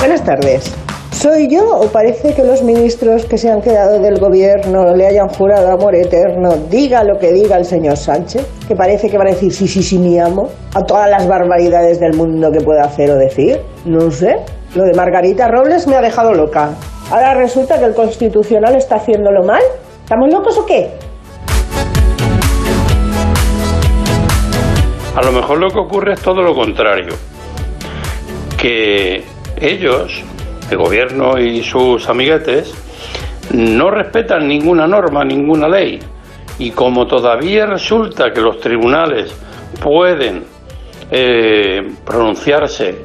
Buenas tardes. ¿Soy yo o parece que los ministros que se han quedado del gobierno le hayan jurado amor eterno, diga lo que diga el señor Sánchez? Que parece que van a decir sí, sí, sí, mi amo, a todas las barbaridades del mundo que pueda hacer o decir. No sé. Lo de Margarita Robles me ha dejado loca. Ahora resulta que el Constitucional está haciéndolo mal. ¿Estamos locos o qué? A lo mejor lo que ocurre es todo lo contrario. Que ellos, el gobierno y sus amiguetes, no respetan ninguna norma, ninguna ley. Y como todavía resulta que los tribunales pueden eh, pronunciarse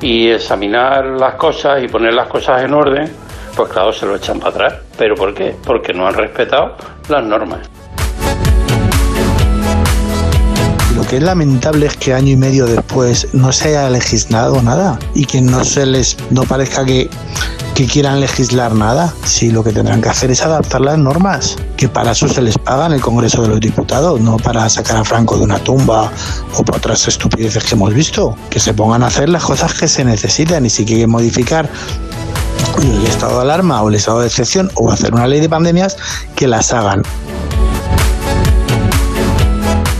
y examinar las cosas y poner las cosas en orden, pues claro, se lo echan para atrás. ¿Pero por qué? Porque no han respetado las normas. Lo que es lamentable es que año y medio después no se haya legislado nada y que no se les no parezca que, que quieran legislar nada. Si lo que tendrán que hacer es adaptar las normas, que para eso se les paga en el Congreso de los Diputados, no para sacar a Franco de una tumba o para otras estupideces que hemos visto. Que se pongan a hacer las cosas que se necesitan y si quieren modificar el estado de alarma o el estado de excepción o hacer una ley de pandemias, que las hagan.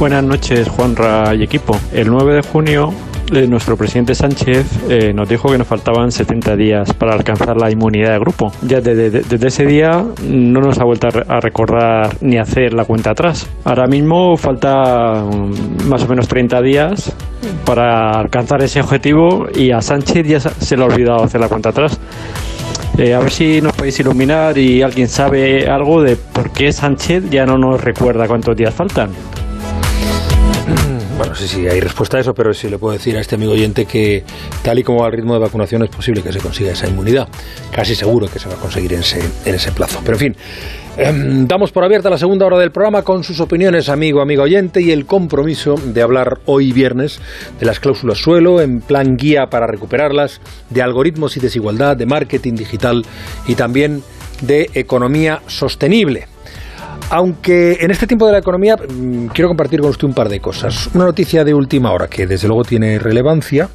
Buenas noches, Juanra y equipo. El 9 de junio, eh, nuestro presidente Sánchez eh, nos dijo que nos faltaban 70 días para alcanzar la inmunidad de grupo. Ya desde, ese día no nos ha vuelto a, re- a recordar ni hacer la cuenta atrás. Ahora mismo falta mm, más o menos 30 días para alcanzar ese objetivo y a Sánchez ya se se le ha olvidado hacer la cuenta atrás. Eh, a ver si nos podéis iluminar y alguien sabe algo de por qué Sánchez ya no nos recuerda cuántos días faltan. Bueno, sí, sí, hay respuesta a eso, pero sí le puedo decir a este amigo oyente que tal y como va el ritmo de vacunación es posible que se consiga esa inmunidad. Casi seguro que se va a conseguir en ese, en ese plazo. Pero en fin, em, damos por abierta la segunda hora del programa con sus opiniones, amigo, amigo oyente, y el compromiso de hablar hoy viernes de las cláusulas suelo en plan guía para recuperarlas, de algoritmos y desigualdad, de marketing digital y también de economía sostenible. Aunque en este tiempo de la economía mm, quiero compartir con usted un par de cosas. Una noticia de última hora que desde luego tiene relevancia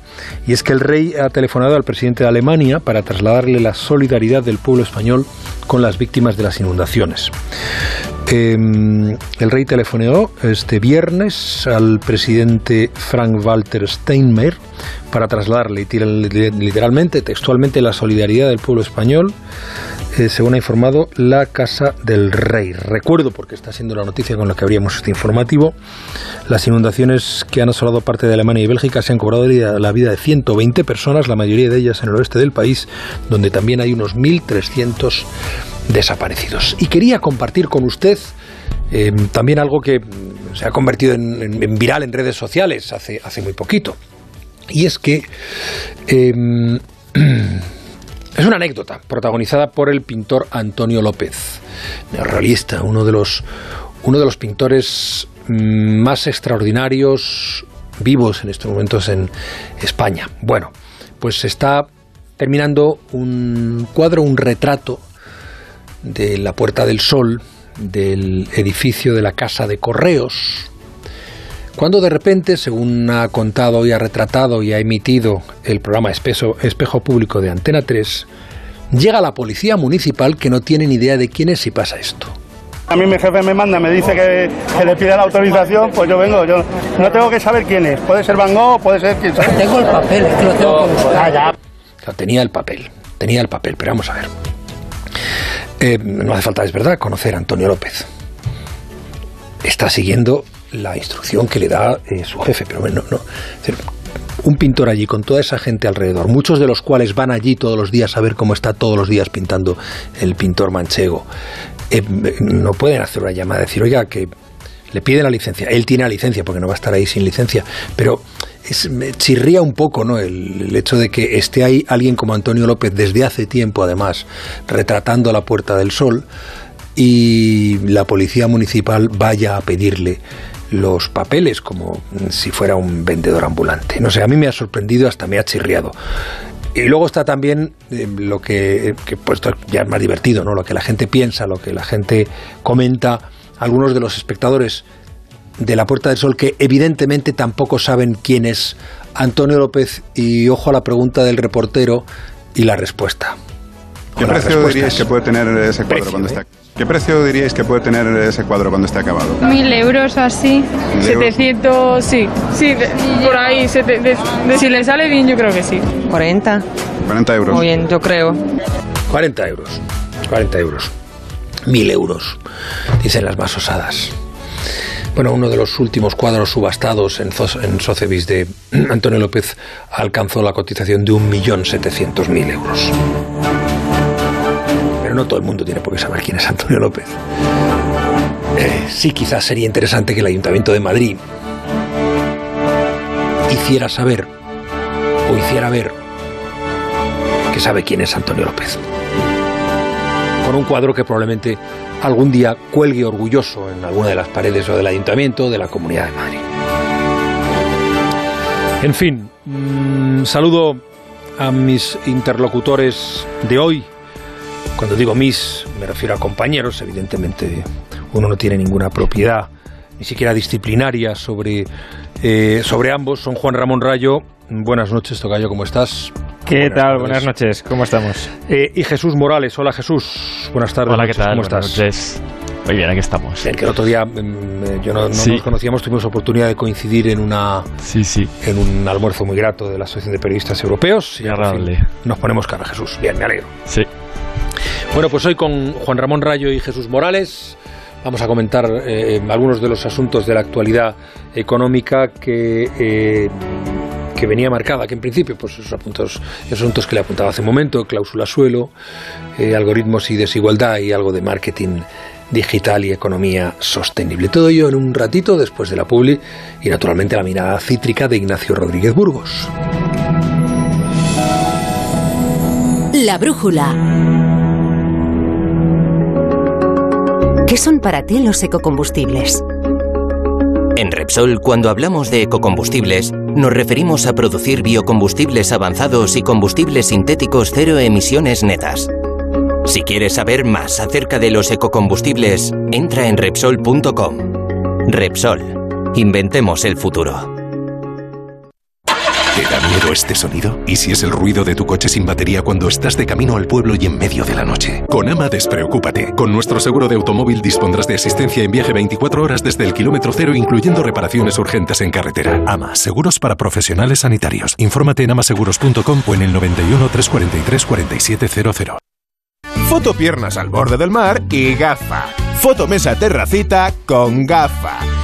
y es que el rey ha telefonado al presidente de Alemania para trasladarle la solidaridad del pueblo español con las víctimas de las inundaciones. Eh, el rey telefoneó este viernes al presidente Frank-Walter Steinmeier para trasladarle literal- literalmente, textualmente, la solidaridad del pueblo español, eh, según ha informado la Casa del Rey. Recuerdo, porque está siendo la noticia con la que abríamos este informativo, las inundaciones que han asolado parte de Alemania y Bélgica se han cobrado la vida de 120 personas, la mayoría de ellas en el oeste del país, donde también hay unos 1.300 desaparecidos. Y quería compartir con usted eh, también algo que se ha convertido en, en- viral en redes sociales hace, hace muy poquito. Y es que eh, es una anécdota protagonizada por el pintor Antonio López, neorrealista, uno de los, uno de los pintores mm, más extraordinarios vivos en estos momentos en España. Bueno, pues está terminando un cuadro, un retrato de la Puerta del Sol, del edificio de la Casa de Correos, cuando de repente, según ha contado y ha retratado y ha emitido el programa Espeso- Espejo Público de Antena 3, llega la policía municipal que no tiene ni idea de quién es y pasa esto. A mí mi jefe me manda, me dice que, que le pida la autorización, pues yo vengo. Yo no tengo que saber quién es. Puede ser Van Gogh, puede ser quien sea. Tengo el papel, es que lo tengo con usted. Ah, ya. O sea, tenía el papel, tenía el papel, pero vamos a ver. Eh, no hace falta, es verdad, conocer a Antonio López. Está siguiendo la instrucción que le da eh, su jefe, pero bueno, no. un pintor allí con toda esa gente alrededor, muchos de los cuales van allí todos los días a ver cómo está todos los días pintando el pintor manchego, eh, no pueden hacer una llamada decir, oiga, que le piden la licencia. Él tiene la licencia porque no va a estar ahí sin licencia, pero me chirría un poco ¿no? el, el hecho de que esté ahí alguien como Antonio López desde hace tiempo, además, retratando la Puerta del Sol y la policía municipal vaya a pedirle los papeles como si fuera un vendedor ambulante. No sé, a mí me ha sorprendido, hasta me ha chirriado. Y luego está también eh, lo que, eh, que pues, ya es más divertido, ¿no? Lo que la gente piensa, lo que la gente comenta, algunos de los espectadores de la Puerta del Sol que evidentemente tampoco saben quién es Antonio López y ojo a la pregunta del reportero y la respuesta. ¿Qué precio diríais que puede tener ese cuadro cuando esté ¿Qué precio diríais que puede tener ese cuadro cuando esté acabado? Mil euros así. 700, sí. Sí, por ahí. si le sale bien, yo creo que sí. 40. 40 euros. Muy bien, yo creo. 40 euros. 40 euros. Mil euros, dicen las más osadas. Bueno, uno de los últimos cuadros subastados en, en de Antonio López alcanzó la cotización de 1.700.000 euros. Pero no todo el mundo tiene por qué saber quién es Antonio López. Eh, sí, quizás sería interesante que el Ayuntamiento de Madrid hiciera saber o hiciera ver que sabe quién es Antonio López. Con un cuadro que probablemente algún día cuelgue orgulloso en alguna de las paredes o del ayuntamiento o de la Comunidad de Madrid. En fin, mm, saludo a mis interlocutores de hoy. Cuando digo mis, me refiero a compañeros, evidentemente uno no tiene ninguna propiedad, ni siquiera disciplinaria sobre, eh, sobre ambos. Son Juan Ramón Rayo. Buenas noches, Tocayo, ¿cómo estás? ¿Qué tal? Buenas noches, ¿cómo estamos? Eh, y Jesús Morales, hola Jesús, buenas tardes. Hola, ¿qué tal? ¿Cómo Buenas estás? noches. Muy bien, aquí estamos. El que el otro día mm, eh, yo no, no Sí. nos conocíamos, tuvimos oportunidad de coincidir en una Sí, sí. en un almuerzo muy grato de la Asociación de Periodistas Europeos. Y, agradable. nos ponemos cara, Jesús. Bien, me alegro. Sí. Bueno, pues hoy con Juan Ramón Rayo y Jesús Morales vamos a comentar eh, algunos de los asuntos de la actualidad económica que, eh, que venía marcada, que en principio, pues esos, apuntos, esos asuntos que le apuntaba hace un momento, cláusula suelo, eh, algoritmos y desigualdad y algo de marketing digital y economía sostenible. Todo ello en un ratito después de la publi y naturalmente la mirada cítrica de Ignacio Rodríguez Burgos. La brújula. ¿Qué son para ti los ecocombustibles? En Repsol, cuando hablamos de ecocombustibles, nos referimos a producir biocombustibles avanzados y combustibles sintéticos cero emisiones netas. Si quieres saber más acerca de los ecocombustibles, entra en Repsol.com. Repsol. Inventemos el futuro. ¿Te da miedo este sonido? ¿Y si es el ruido de tu coche sin batería cuando estás de camino al pueblo y en medio de la noche? Con AMA despreocúpate. Con nuestro seguro de automóvil dispondrás de asistencia en viaje 24 horas desde el kilómetro cero, incluyendo reparaciones urgentes en carretera. AMA, seguros para profesionales sanitarios. Infórmate en amaseguros.com o en el 91 343 4700. Foto piernas al borde del mar y gafa. Foto mesa terracita con gafa.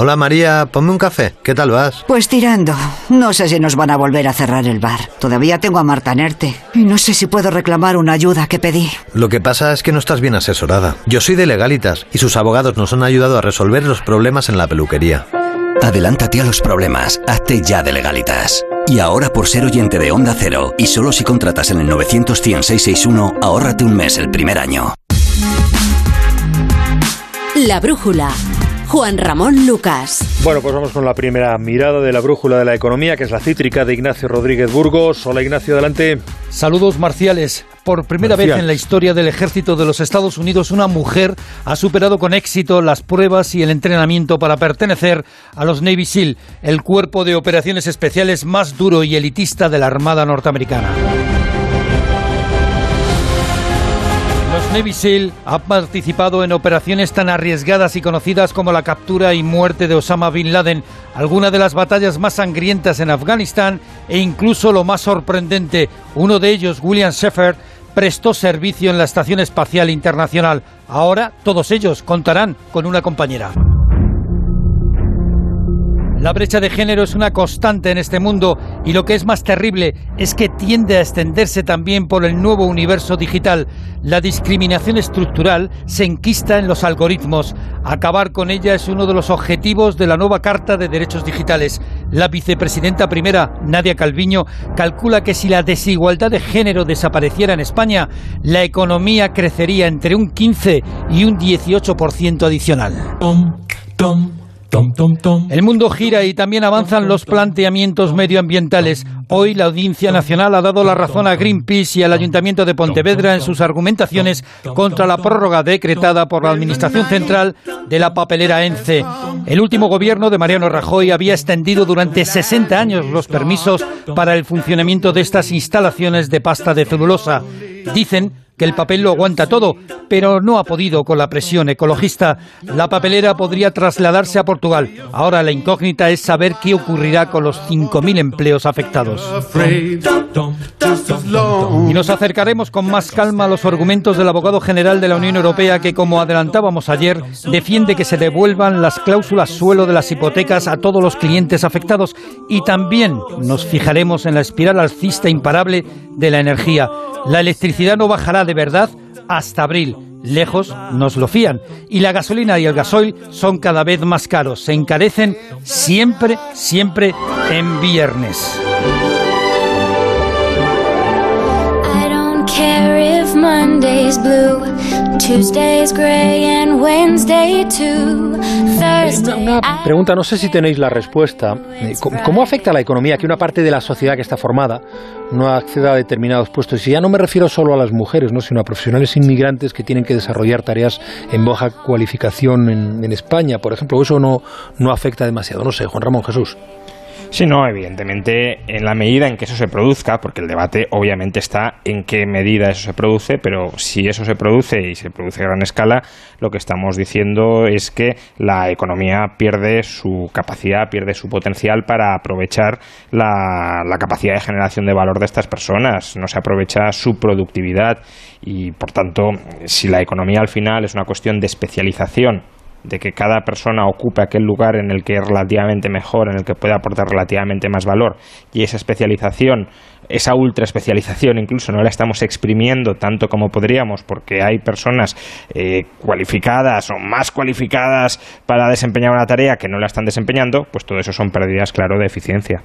Hola María, ponme un café. ¿Qué tal vas? Pues tirando. No sé si nos van a volver a cerrar el bar. Todavía tengo a Marta Nerte. Y no sé si puedo reclamar una ayuda que pedí. Lo que pasa es que no estás bien asesorada. Yo soy de Legalitas y sus abogados nos han ayudado a resolver los problemas en la peluquería. Adelántate a los problemas. Hazte ya de legalitas. Y ahora por ser oyente de Onda Cero y solo si contratas en el 900 100 661, ahórrate un mes el primer año. La brújula. Juan Ramón Lucas. Bueno, pues vamos con la primera mirada de la brújula de la economía, que es la cítrica de Ignacio Rodríguez Burgos. Hola Ignacio, adelante. Saludos marciales. Por primera Marcial. vez en la historia del ejército de los Estados Unidos, una mujer ha superado con éxito las pruebas y el entrenamiento para pertenecer a los Navy SEAL, el cuerpo de operaciones especiales más duro y elitista de la Armada norteamericana. Navy SEAL han participado en operaciones tan arriesgadas y conocidas como la captura y muerte de Osama Bin Laden, alguna de las batallas más sangrientas en Afganistán e incluso lo más sorprendente, uno de ellos, William Shepard, prestó servicio en la Estación Espacial Internacional. Ahora todos ellos contarán con una compañera. La brecha de género es una constante en este mundo y lo que es más terrible es que tiende a extenderse también por el nuevo universo digital. La discriminación estructural se enquista en los algoritmos. Acabar con ella es uno de los objetivos de la nueva Carta de Derechos Digitales. La vicepresidenta primera, Nadia Calviño, calcula que si la desigualdad de género desapareciera en España, la economía crecería entre un 15 y un 18% adicional. El mundo gira y también avanzan los planteamientos medioambientales. Hoy la Audiencia Nacional ha dado la razón a Greenpeace y al Ayuntamiento de Pontevedra en sus argumentaciones contra la prórroga decretada por la Administración Central de la papelera ENCE. El último gobierno de Mariano Rajoy había extendido durante 60 años los permisos para el funcionamiento de estas instalaciones de pasta de celulosa. Dicen que el papel lo aguanta todo, pero no ha podido con la presión ecologista. La papelera podría trasladarse a Portugal. Ahora la incógnita es saber qué ocurrirá con los 5.000 empleos afectados. Y nos acercaremos con más calma a los argumentos del abogado general de la Unión Europea que, como adelantábamos ayer, defiende que se devuelvan las cláusulas suelo de las hipotecas a todos los clientes afectados. Y también nos fijaremos en la espiral alcista imparable de la energía. La electricidad no bajará de verdad hasta abril. Lejos nos lo fían. Y la gasolina y el gasoil son cada vez más caros. Se encarecen siempre, siempre en viernes. Una pregunta, no sé si tenéis la respuesta. Eh, ¿Cómo afecta a la economía que una parte de la sociedad que está formada no acceda a determinados puestos? Y ya no me refiero solo a las mujeres, ¿no? sino a profesionales inmigrantes que tienen que desarrollar tareas en baja cualificación en, en España, por ejemplo. ¿Eso no, no afecta demasiado? No sé, Juan Ramón Jesús. Sí, no, evidentemente, en la medida en que eso se produzca, porque el debate obviamente está en qué medida eso se produce, pero si eso se produce y se produce a gran escala, lo que estamos diciendo es que la economía pierde su capacidad, pierde su potencial para aprovechar la, la capacidad de generación de valor de estas personas, no se aprovecha su productividad y, por tanto, si la economía al final es una cuestión de especialización, de que cada persona ocupe aquel lugar en el que es relativamente mejor, en el que puede aportar relativamente más valor, y esa especialización, esa ultra especialización incluso no la estamos exprimiendo tanto como podríamos porque hay personas eh, cualificadas o más cualificadas para desempeñar una tarea que no la están desempeñando, pues todo eso son pérdidas, claro, de eficiencia.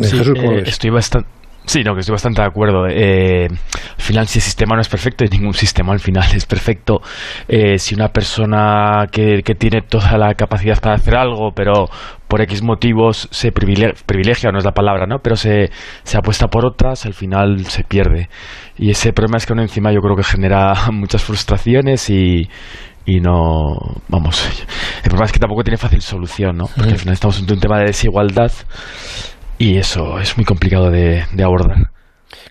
Sí, eh, estoy bastante Sí, no, que estoy bastante de acuerdo. Eh, al final, si el sistema no es perfecto, y ningún sistema al final es perfecto, eh, si una persona que, que, tiene toda la capacidad para hacer algo, pero por X motivos se privilegia, privilegia no es la palabra, ¿no? Pero se, se apuesta por otras, al final se pierde. Y ese problema es que uno encima yo creo que genera muchas frustraciones y, y no vamos el problema es que tampoco tiene fácil solución no porque al final estamos en un tema de desigualdad y eso es muy complicado de, de, abordar.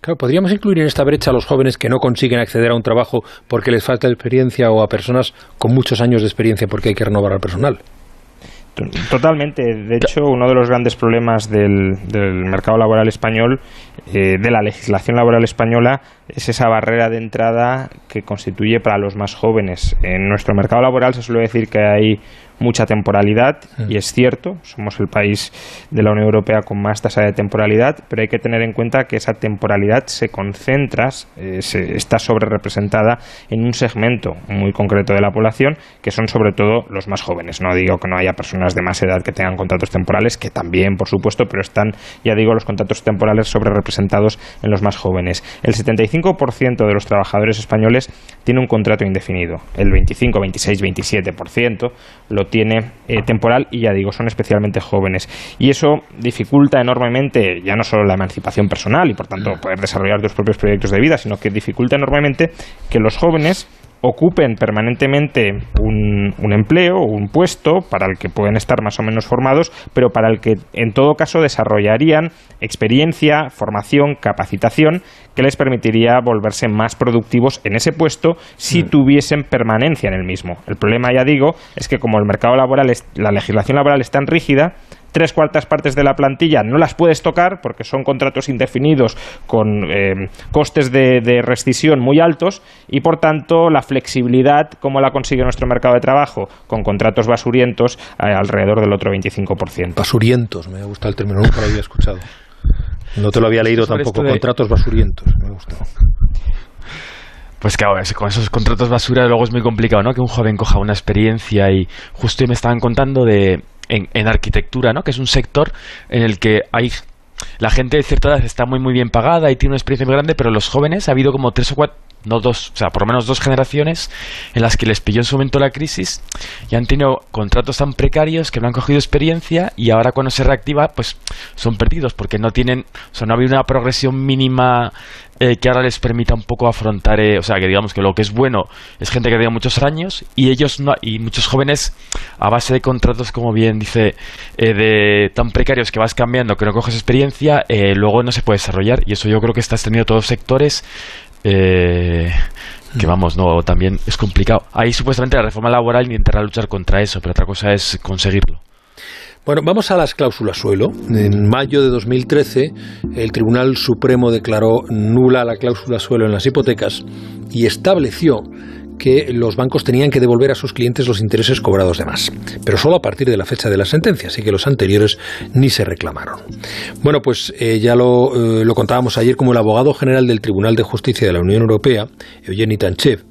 Claro, podríamos incluir en esta brecha a los jóvenes que no consiguen acceder a un trabajo porque les falta experiencia o a personas con muchos años de experiencia porque hay que renovar al personal. Totalmente. De hecho, uno de los grandes problemas del, del mercado laboral español, eh, de la legislación laboral española, es esa barrera de entrada que constituye para los más jóvenes. En nuestro mercado laboral se suele decir que hay mucha temporalidad y es cierto, somos el país de la Unión Europea con más tasa de temporalidad, pero hay que tener en cuenta que esa temporalidad se concentra, eh, se, está sobre representada en un segmento muy concreto de la población, que son sobre todo los más jóvenes. No digo que no haya personas de más edad que tengan contratos temporales, que también, por supuesto, pero están, ya digo, los contratos temporales sobre representados en los más jóvenes. El 75% de los trabajadores españoles tiene un contrato indefinido, el 25, 26, 27% lo tiene eh, temporal y ya digo, son especialmente jóvenes. Y eso dificulta enormemente ya no solo la emancipación personal y por tanto poder desarrollar tus propios proyectos de vida, sino que dificulta enormemente que los jóvenes ocupen permanentemente un, un, empleo o un puesto para el que pueden estar más o menos formados, pero para el que en todo caso desarrollarían experiencia, formación, capacitación que les permitiría volverse más productivos en ese puesto si mm. tuviesen permanencia en el mismo. El problema, ya digo, es que como el mercado laboral, es, la legislación laboral es tan rígida, tres cuartas partes de la plantilla no las puedes tocar porque son contratos indefinidos con eh, costes de, de, rescisión muy altos y por tanto la flexibilidad, como la consigue nuestro mercado de trabajo, con contratos basurientos eh, alrededor del otro 25%. Basurientos, me ha gustado el término, nunca lo había escuchado. No te lo había leído tampoco, de... contratos basurientos, me ha gustado. Pues claro, con esos contratos basura luego es muy complicado, ¿no? Que un joven coja una experiencia y justo me estaban contando de en, en, arquitectura, ¿no? Que es un sector en el que hay la gente de cierta edad está muy muy bien pagada y tiene una experiencia muy grande, pero los jóvenes ha habido como tres o cuatro no dos, o sea, por lo menos dos generaciones en las que les pilló en su momento la crisis y han tenido contratos tan precarios que no han cogido experiencia y ahora cuando se reactiva, pues son perdidos porque no tienen, o sea, no ha habido una progresión mínima eh, que ahora les permita un poco afrontar, eh, o sea, que digamos que lo que es bueno es gente que tiene muchos años y ellos no, y muchos jóvenes a base de contratos, como bien dice, eh, de tan precarios que vas cambiando, que no coges experiencia, luego no se puede desarrollar y eso yo creo que está extendido todos los sectores. Que mm. vamos, no, también es complicado. Ahí supuestamente la reforma laboral intentará luchar contra eso, pero otra cosa es conseguirlo. Bueno, vamos a las cláusulas suelo. En mayo de 2013, el Tribunal Supremo declaró nula la cláusula suelo en las hipotecas y estableció que los bancos tenían que devolver a sus clientes los intereses cobrados de más, pero solo a partir de la fecha de la sentencia, así que los anteriores ni se reclamaron. Bueno, pues eh, ya lo, eh, lo contábamos ayer como el abogado general del Tribunal de Justicia de la Unión Europea, Eugeni Tanchev,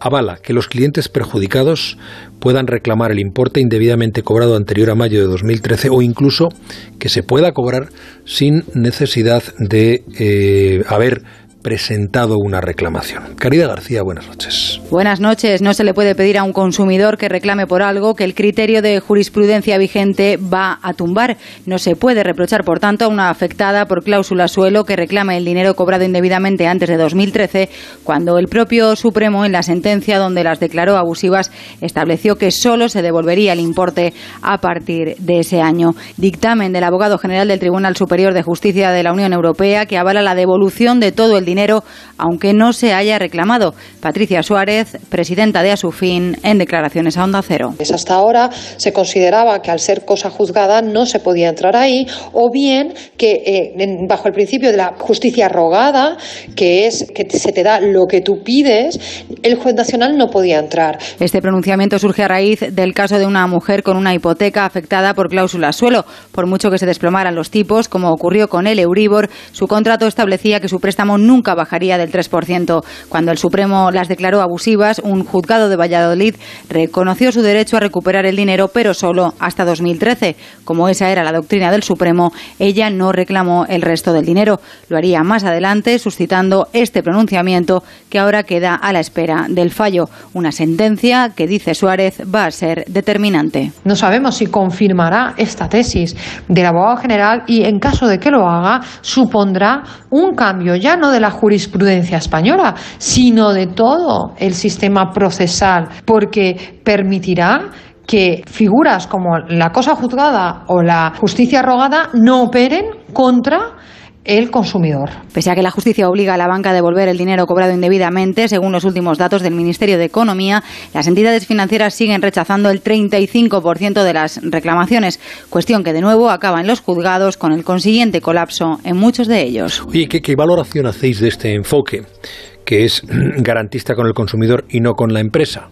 avala que los clientes perjudicados puedan reclamar el importe indebidamente cobrado anterior a mayo de 2013 o incluso que se pueda cobrar sin necesidad de eh, haber presentado una reclamación. Caridad García, buenas noches. Buenas noches. No se le puede pedir a un consumidor que reclame por algo que el criterio de jurisprudencia vigente va a tumbar. No se puede reprochar, por tanto, a una afectada por cláusula suelo que reclame el dinero cobrado indebidamente antes de 2013, cuando el propio Supremo, en la sentencia donde las declaró abusivas, estableció que solo se devolvería el importe a partir de ese año. Dictamen del abogado general del Tribunal Superior de Justicia de la Unión Europea que avala la devolución de todo el dinero dinero, aunque no se haya reclamado. Patricia Suárez, presidenta de Asufin, en declaraciones a Onda Cero. Hasta ahora se consideraba que al ser cosa juzgada no se podía entrar ahí, o bien que eh, bajo el principio de la justicia rogada, que es que se te da lo que tú pides, el juez nacional no podía entrar. Este pronunciamiento surge a raíz del caso de una mujer con una hipoteca afectada por cláusulas suelo. Por mucho que se desplomaran los tipos, como ocurrió con el Euribor, su contrato establecía que su préstamo nunca nunca bajaría del 3%. Cuando el Supremo las declaró abusivas, un juzgado de Valladolid reconoció su derecho a recuperar el dinero, pero solo hasta 2013. Como esa era la doctrina del Supremo, ella no reclamó el resto del dinero. Lo haría más adelante, suscitando este pronunciamiento que ahora queda a la espera del fallo. Una sentencia que, dice Suárez, va a ser determinante. No sabemos si confirmará esta tesis del abogado general y, en caso de que lo haga, supondrá un cambio ya no de la jurisprudencia española, sino de todo el sistema procesal, porque permitirá que figuras como la cosa juzgada o la justicia rogada no operen contra el consumidor. Pese a que la justicia obliga a la banca a devolver el dinero cobrado indebidamente, según los últimos datos del Ministerio de Economía, las entidades financieras siguen rechazando el 35% de las reclamaciones, cuestión que de nuevo acaba en los juzgados con el consiguiente colapso en muchos de ellos. Oye, ¿qué, qué valoración hacéis de este enfoque, que es garantista con el consumidor y no con la empresa?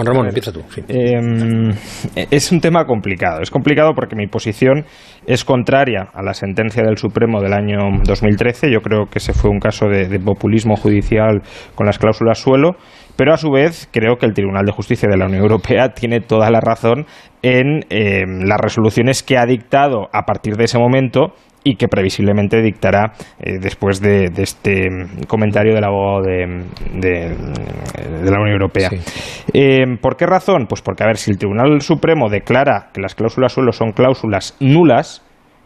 Juan Ramón, empieza tú. Em, es un tema complicado. Es complicado porque mi posición es contraria a la sentencia del Supremo del año 2013. Yo creo que ese fue un caso de, populismo judicial con las cláusulas suelo. Pero a su vez creo que el Tribunal de Justicia de la Unión Europea tiene toda la razón en em, las resoluciones que ha dictado a partir de ese momento y que previsiblemente dictará eh, después de, este comentario del abogado de, de, la Unión Europea. Eh, ¿Por qué razón? Pues porque, a ver, si el Tribunal Supremo declara que las cláusulas suelo son cláusulas nulas,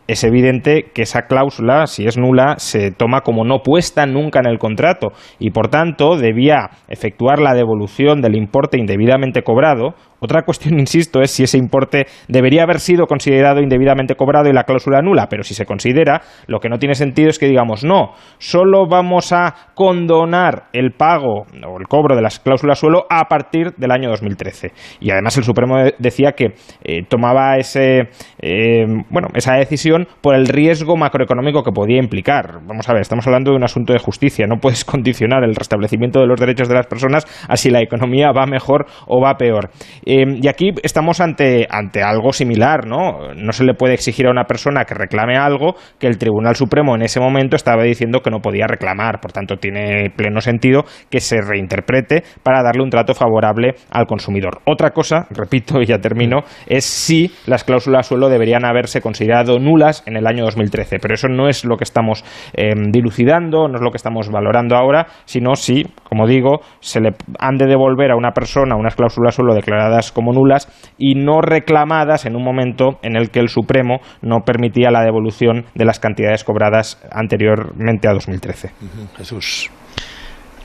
es evidente que esa cláusula, si es nula, se toma como no puesta nunca en el contrato y, por tanto, debía efectuar la devolución del importe indebidamente cobrado otra cuestión, insisto, es si ese importe debería haber sido considerado indebidamente cobrado y la cláusula nula, pero si se considera, lo que no tiene sentido es que digamos, no, solo vamos a condonar el pago o el cobro de las cláusulas suelo a partir del año 2013. Y además el Supremo decía que eh, tomaba ese, eh, bueno, esa decisión por el riesgo macroeconómico que podía implicar. Vamos a ver, estamos hablando de un asunto de justicia, no puedes condicionar el restablecimiento de los derechos de las personas a si la economía va mejor o va peor. Em, y aquí estamos ante, ante algo similar, ¿no? No se le puede exigir a una persona que reclame algo que el Tribunal Supremo en ese momento estaba diciendo que no podía reclamar. Por tanto, tiene pleno sentido que se reinterprete para darle un trato favorable al consumidor. Otra cosa, repito y ya termino, es si las cláusulas suelo deberían haberse considerado nulas en el año 2013. Pero eso no es lo que estamos em, dilucidando, no es lo que estamos valorando ahora, sino si, como digo, se le han de devolver a una persona unas cláusulas solo declaradas como nulas y no reclamadas en un momento en el que el Supremo no permitía la devolución de las cantidades cobradas anteriormente a 2013. Jesús.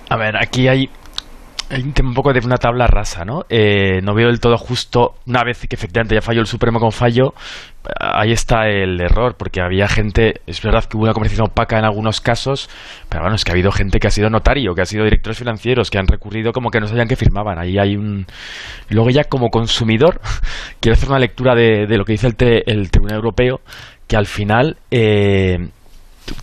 A ver, aquí hay hay un poco de una tabla rasa, ¿no? Eh, no veo del todo justo, una vez que efectivamente ya falló el Supremo con fallo, ahí está el error, porque había gente, es verdad que hubo una comercialización opaca en algunos casos, pero bueno, es que ha habido gente que ha sido notario, que ha sido directores financieros, que han recurrido como que no sabían que firmaban. Ahí hay un... Luego ya como consumidor, quiero hacer una lectura de, lo que dice el, el Tribunal Europeo, que al final... Eh,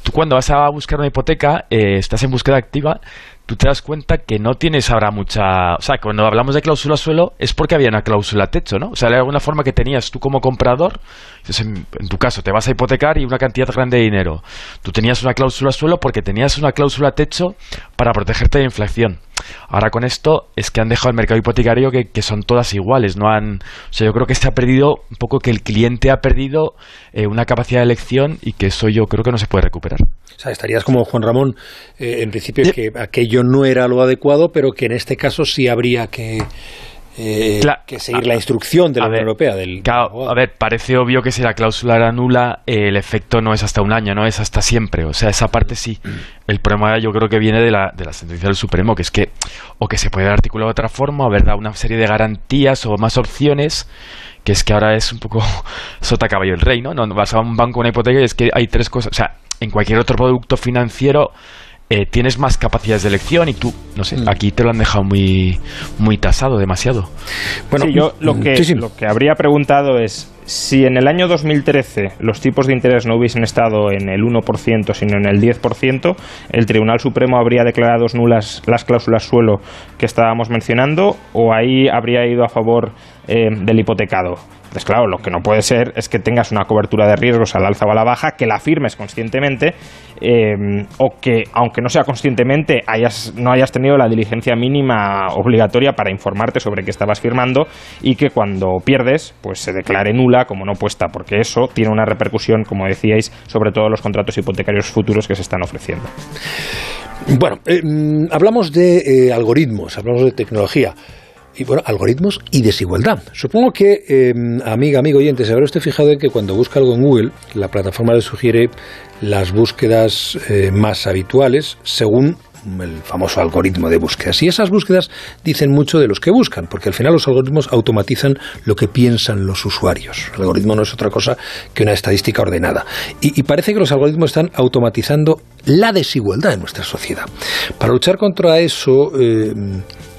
tú, cuando vas a buscar una hipoteca, eh, estás en búsqueda activa, tú te das cuenta que no tienes ahora mucha... O sea, cuando hablamos de cláusula suelo es porque había una cláusula techo, ¿no? O sea, de alguna forma que tenías tú como comprador, en, en, tu caso te vas a hipotecar y una cantidad grande de dinero. Tú tenías una cláusula suelo porque tenías una cláusula techo para protegerte de inflación. Ahora con esto es que han dejado el mercado hipotecario que, que, son todas iguales, no han, o sea, yo creo que se ha perdido un poco que el cliente ha perdido eh, una capacidad de elección y que eso yo creo que no se puede recuperar. O sea, estarías como Juan Ramón, eh, en principio que aquello no era lo adecuado, pero que en este caso sí habría que eh, que seguir la instrucción de la Unión Europea. Del, a ver, parece obvio que si la cláusula era nula, eh, el efecto no es hasta un año, no es hasta siempre. O sea, esa parte sí. El problema yo creo que viene de la, de la sentencia del Supremo, que es que o que se puede articular de otra forma, o haber dado una serie de garantías o más opciones que es que ahora es un poco sota caballo el rey, ¿no? No vas a un banco una hipoteca y es que hay tres cosas, o sea, en cualquier otro producto financiero eh, tienes más capacidades de elección y tú, no sé, mm. aquí te lo han dejado muy, muy tasado, demasiado. Bueno, yo lo que, lo que habría preguntado es, si en el año 2013 los tipos de interés no hubiesen estado en el 1%, sino en el 10%, el Tribunal Supremo habría declarado nulas las cláusulas suelo que estábamos mencionando o ahí habría ido a favor eh, del hipotecado. Pues claro, lo que no puede ser es que tengas una cobertura de riesgos al alza o a la baja, que la firmes conscientemente, eh, o que, aunque no sea conscientemente, hayas, no hayas tenido la diligencia mínima obligatoria para informarte sobre qué estabas firmando y que cuando pierdes, pues se declare nula como no puesta, porque eso tiene una repercusión, como decíais, sobre todos los contratos hipotecarios futuros que se están ofreciendo. Bueno, eh, mm, hablamos de eh, algoritmos, hablamos de tecnología y bueno, algoritmos y desigualdad. Supongo que, eh, amiga, amigo oyente, se habrá usted fijado en que cuando busca algo en Google, la plataforma le sugiere las búsquedas eh, más habituales según el famoso algoritmo de búsquedas. Y esas búsquedas dicen mucho de los que buscan, porque al final los algoritmos automatizan lo que piensan los usuarios. El algoritmo no es otra cosa que una estadística ordenada. Y, parece que los algoritmos están automatizando la desigualdad en nuestra sociedad. Para luchar contra eso, eh,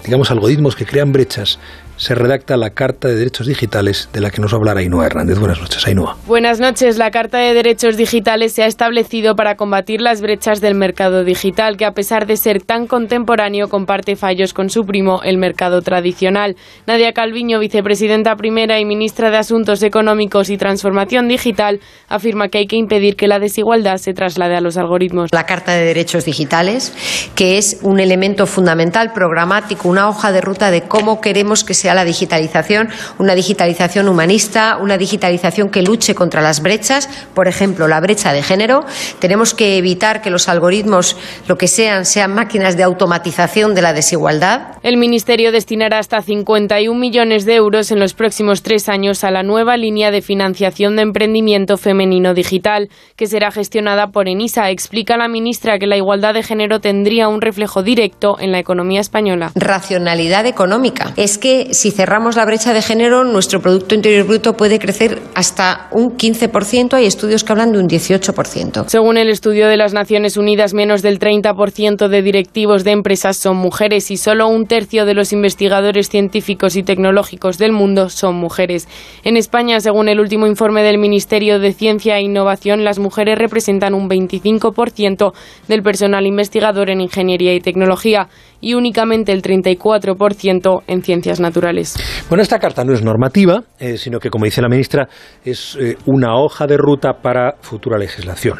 digamos, algoritmos que crean brechas, se redacta la Carta de Derechos Digitales de la que nos hablará Ainhoa Hernández. Buenas noches, Ainhoa. Buenas noches. La Carta de Derechos Digitales se ha establecido para combatir las brechas del mercado digital, que a pesar de ser tan contemporáneo, comparte fallos con su primo, el mercado tradicional. Nadia Calviño, vicepresidenta primera y ministra de Asuntos Económicos y Transformación Digital, afirma que hay que impedir que la desigualdad se traslade a los algoritmos. La Carta de Derechos Digitales, que es un elemento fundamental programático, una hoja de ruta de cómo queremos que se la digitalización, una digitalización humanista, una digitalización que luche contra las brechas, por ejemplo, la brecha de género. Tenemos que evitar que los algoritmos, lo que sean, sean máquinas de automatización de la desigualdad. El Ministerio destinará hasta 51 millones de euros en los próximos tres años a la nueva línea de financiación de emprendimiento femenino digital, que será gestionada por ENISA. Explica la ministra que la igualdad de género tendría un reflejo directo en la economía española. Racionalidad económica. Es que si cerramos la brecha de género, nuestro Producto Interior Bruto puede crecer hasta un 15%. Hay estudios que hablan de un 18%. Según el estudio de las Naciones Unidas, menos del 30% de directivos de empresas son mujeres y solo un tercio de los investigadores científicos y tecnológicos del mundo son mujeres. En España, según el último informe del Ministerio de Ciencia e Innovación, las mujeres representan un 25% del personal investigador en ingeniería y tecnología y únicamente el 34% en ciencias naturales. Bueno, esta carta no es normativa, eh, sino que, como dice la ministra, es eh, una hoja de ruta para futura legislación.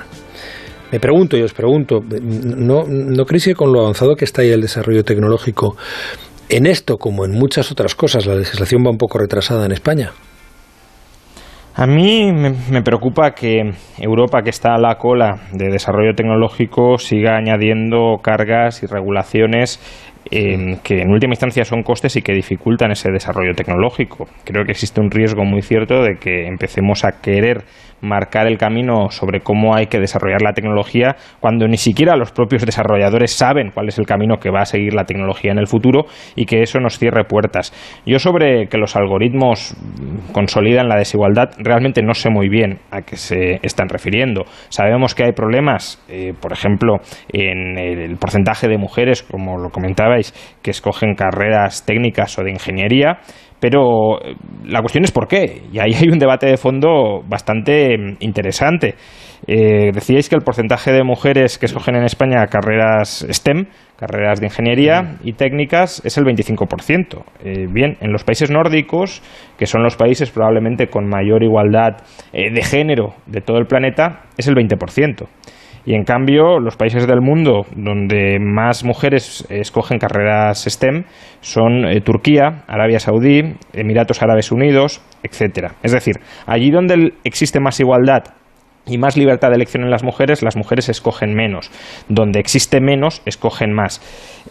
Me pregunto y os pregunto, ¿no, ¿no creéis que con lo avanzado que está ahí el desarrollo tecnológico, en esto como en muchas otras cosas, la legislación va un poco retrasada en España? A mí me, preocupa que Europa, que está a la cola de desarrollo tecnológico, siga añadiendo cargas y regulaciones eh, que en última instancia son costes y que dificultan ese desarrollo tecnológico. Creo que existe un riesgo muy cierto de que empecemos a querer marcar el camino sobre cómo hay que desarrollar la tecnología cuando ni siquiera los propios desarrolladores saben cuál es el camino que va a seguir la tecnología en el futuro y que eso nos cierre puertas. Yo sobre que los algoritmos consolidan la desigualdad realmente no sé muy bien a qué se están refiriendo. Sabemos que hay problemas, eh, por ejemplo, en el porcentaje de mujeres, como lo comentabais, que escogen carreras técnicas o de ingeniería pero eh, la cuestión es por qué. Y ahí hay un debate de fondo bastante mm, interesante. Eh, decíais que el porcentaje de mujeres que escogen en España carreras STEM, carreras de ingeniería y técnicas, es el 25%. Eh, bien, en los países nórdicos, que son los países probablemente con mayor igualdad de género de todo el planeta, es el 20%. Y en cambio, los países del mundo donde más mujeres escogen carreras STEM son eh, Turquía, Arabia Saudí, Emiratos Árabes Unidos, etcétera. Es decir, allí donde existe más igualdad y más libertad de elección en las mujeres, las mujeres escogen menos. Donde existe menos, escogen más.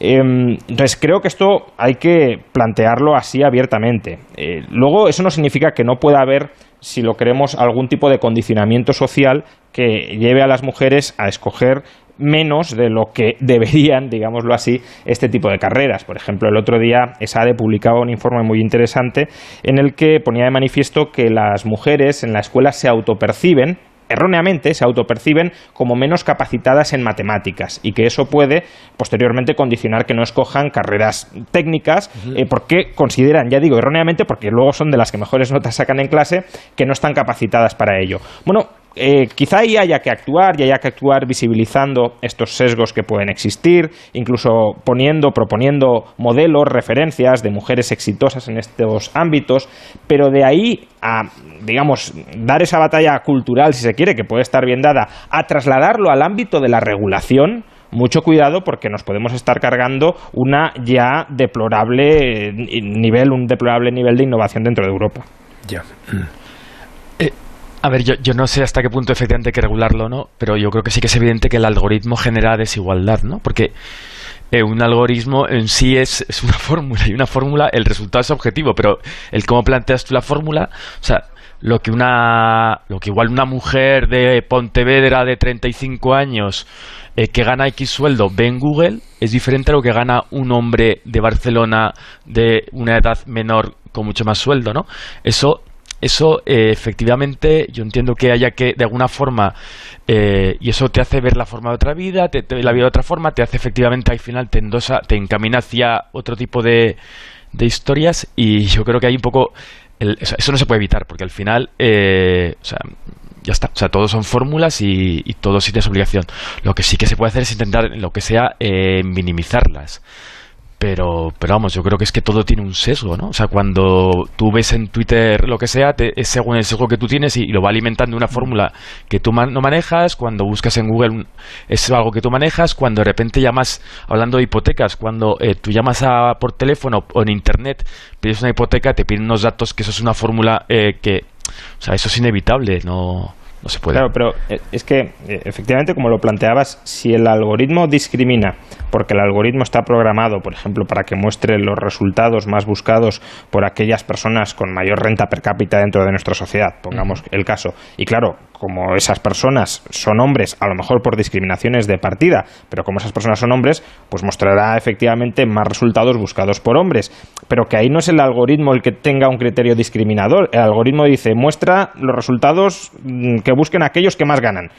Em, entonces, creo que esto hay que plantearlo así abiertamente. Eh, luego, eso no significa que no pueda haber si lo queremos, algún tipo de condicionamiento social que lleve a las mujeres a escoger menos de lo que deberían, digámoslo así, este tipo de carreras. Por ejemplo, el otro día ESADE publicaba un informe muy interesante en el que ponía de manifiesto que las mujeres en la escuela se autoperciben erróneamente se autoperciben como menos capacitadas en matemáticas y que eso puede posteriormente condicionar que no escojan carreras técnicas eh, porque consideran, ya digo erróneamente, porque luego son de las que mejores notas sacan en clase, que no están capacitadas para ello. Bueno, eh, quizá ahí haya que actuar y haya que actuar visibilizando estos sesgos que pueden existir, incluso poniendo, proponiendo modelos, referencias de mujeres exitosas en estos ámbitos, pero de ahí a, digamos, dar esa batalla cultural, si se quiere, que puede estar bien dada, a trasladarlo al ámbito de la regulación, mucho cuidado porque nos podemos estar cargando una ya deplorable nivel, un deplorable nivel de innovación dentro de Europa. Ya. A ver, yo, yo, no sé hasta qué punto efectivamente hay que regularlo o no, pero yo creo que sí que es evidente que el algoritmo genera desigualdad, ¿no? Porque eh, un algoritmo en sí es, es una fórmula y una fórmula, el resultado es objetivo, pero el cómo planteas tú la fórmula, o sea, lo que una lo que igual una mujer de Pontevedra de 35 años eh, que gana X sueldo ve en Google es diferente a lo que gana un hombre de Barcelona de una edad menor con mucho más sueldo, ¿no? Eso eso eh, efectivamente yo entiendo que haya que de alguna forma eh, y eso te hace ver la forma de otra vida te, la vida de otra forma te hace efectivamente al final te endosa te encamina hacia otro tipo de, de historias y yo creo que hay un poco eso, no se puede evitar porque al final eh, o sea ya está. O sea, todos son fórmulas y, y todo sí tienes obligación. Lo que sí que se puede hacer es intentar, lo que sea, minimizarlas. Pero, pero vamos, yo creo que es que todo tiene un sesgo, ¿no? O sea, cuando tú ves en Twitter lo que sea, es según el sesgo que tú tienes y, lo va alimentando una fórmula que tú no manejas. Cuando buscas en Google es algo que tú manejas. Cuando de repente llamas, hablando de hipotecas, cuando eh, tú llamas a, por teléfono o en Internet, pides una hipoteca, te piden unos datos que eso es una fórmula eh, que, o sea, eso es inevitable, no no se puede. Claro, pero eh, es que eh, efectivamente, como lo planteabas, si el algoritmo discrimina, porque el algoritmo está programado, por ejemplo, para que muestre los resultados más buscados por aquellas personas con mayor renta per cápita dentro de nuestra sociedad, pongamos el caso, y claro, como esas personas son hombres, a lo mejor por discriminaciones de partida, pero como esas personas son hombres, pues mostrará efectivamente más resultados buscados por hombres. Pero que ahí no es el algoritmo el que tenga un criterio discriminador. El algoritmo dice, muestra los resultados mm, que busquen aquellos que más ganan.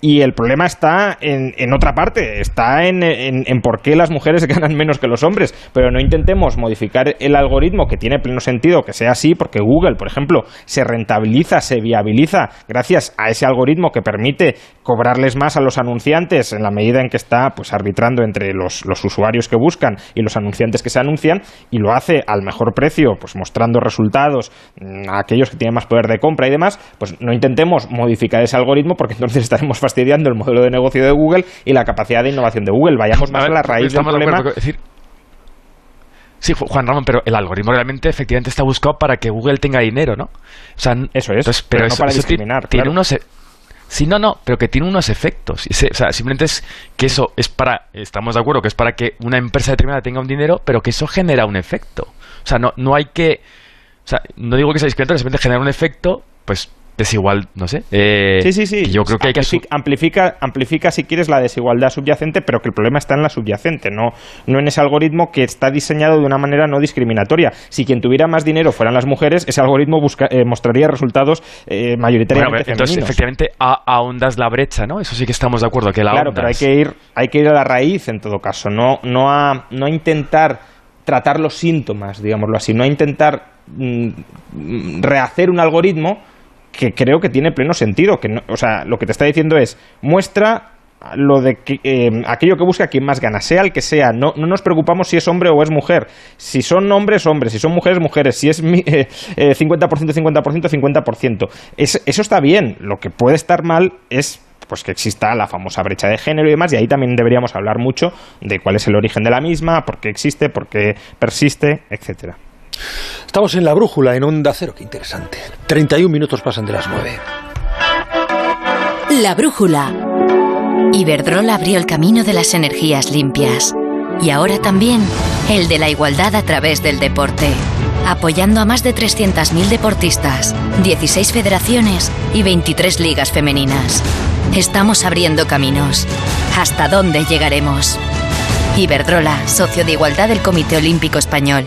Y el problema está en, en otra parte, está en, en, por qué las mujeres ganan menos que los hombres. Pero no intentemos modificar el algoritmo, que tiene pleno sentido que sea así, porque Google, por ejemplo, se rentabiliza, se viabiliza gracias a ese algoritmo que permite cobrarles más a los anunciantes en la medida en que está pues arbitrando entre los, los usuarios que buscan y los anunciantes que se anuncian, y lo hace al mejor precio, pues mostrando resultados mm, a aquellos que tienen más poder de compra y demás, pues no intentemos modificar ese algoritmo porque entonces estaremos fastidiando el modelo de negocio de Google y la capacidad de innovación de Google. Vayamos más a, la raíz del problema. Sí, Juan Ramón, pero el algoritmo realmente efectivamente está buscado para que Google tenga dinero, ¿no? O sea, eso es, pero, no para discriminar. Tiene unos, e- Sí, no, no, pero que tiene unos efectos. O sea, simplemente es que eso es para, estamos de acuerdo, que es para que una empresa determinada tenga un dinero, pero que eso genera un efecto. O sea, no, no hay que, o sea, no digo que sea discreto, simplemente genera un efecto, pues desigual, no sé. Eh, sí, sí, sí. yo creo que hay que amplifica, amplifica si quieres la desigualdad subyacente, pero que el problema está en la subyacente, no, no en ese algoritmo que está diseñado de una manera no discriminatoria. Si quien tuviera más dinero fueran las mujeres, ese algoritmo busca, eh, mostraría resultados eh, mayoritariamente Entonces, efectivamente, ahondas la brecha, ¿no? Eso sí que estamos de acuerdo, que la Claro, pero hay que ir, hay que ir a la raíz en todo caso, no, no a, no a intentar tratar los síntomas, digámoslo así, no a intentar mm, rehacer un algoritmo que creo que tiene pleno sentido. Que o sea, lo que te está diciendo es, muestra lo de que, eh, aquello que busca quien más gana, sea el que sea. No, no, nos preocupamos si es hombre o es mujer. Si son hombres, hombres. Si son mujeres, mujeres. Si es eh, 50%, 50%, 50%. eso está bien. Lo que puede estar mal es pues que exista la famosa brecha de género y demás, y ahí también deberíamos hablar mucho de cuál es el origen de la misma, por qué existe, por qué persiste, etcétera. Estamos en la brújula, en Onda Cero, qué interesante. 31 minutos pasan de las 9. La brújula. Iberdrola abrió el camino de las energías limpias. Y ahora también el de la igualdad a través del deporte. Apoyando a más de 300.000 deportistas, 16 federaciones y 23 ligas femeninas. Estamos abriendo caminos. ¿Hasta dónde llegaremos? Iberdrola, socio de igualdad del Comité Olímpico Español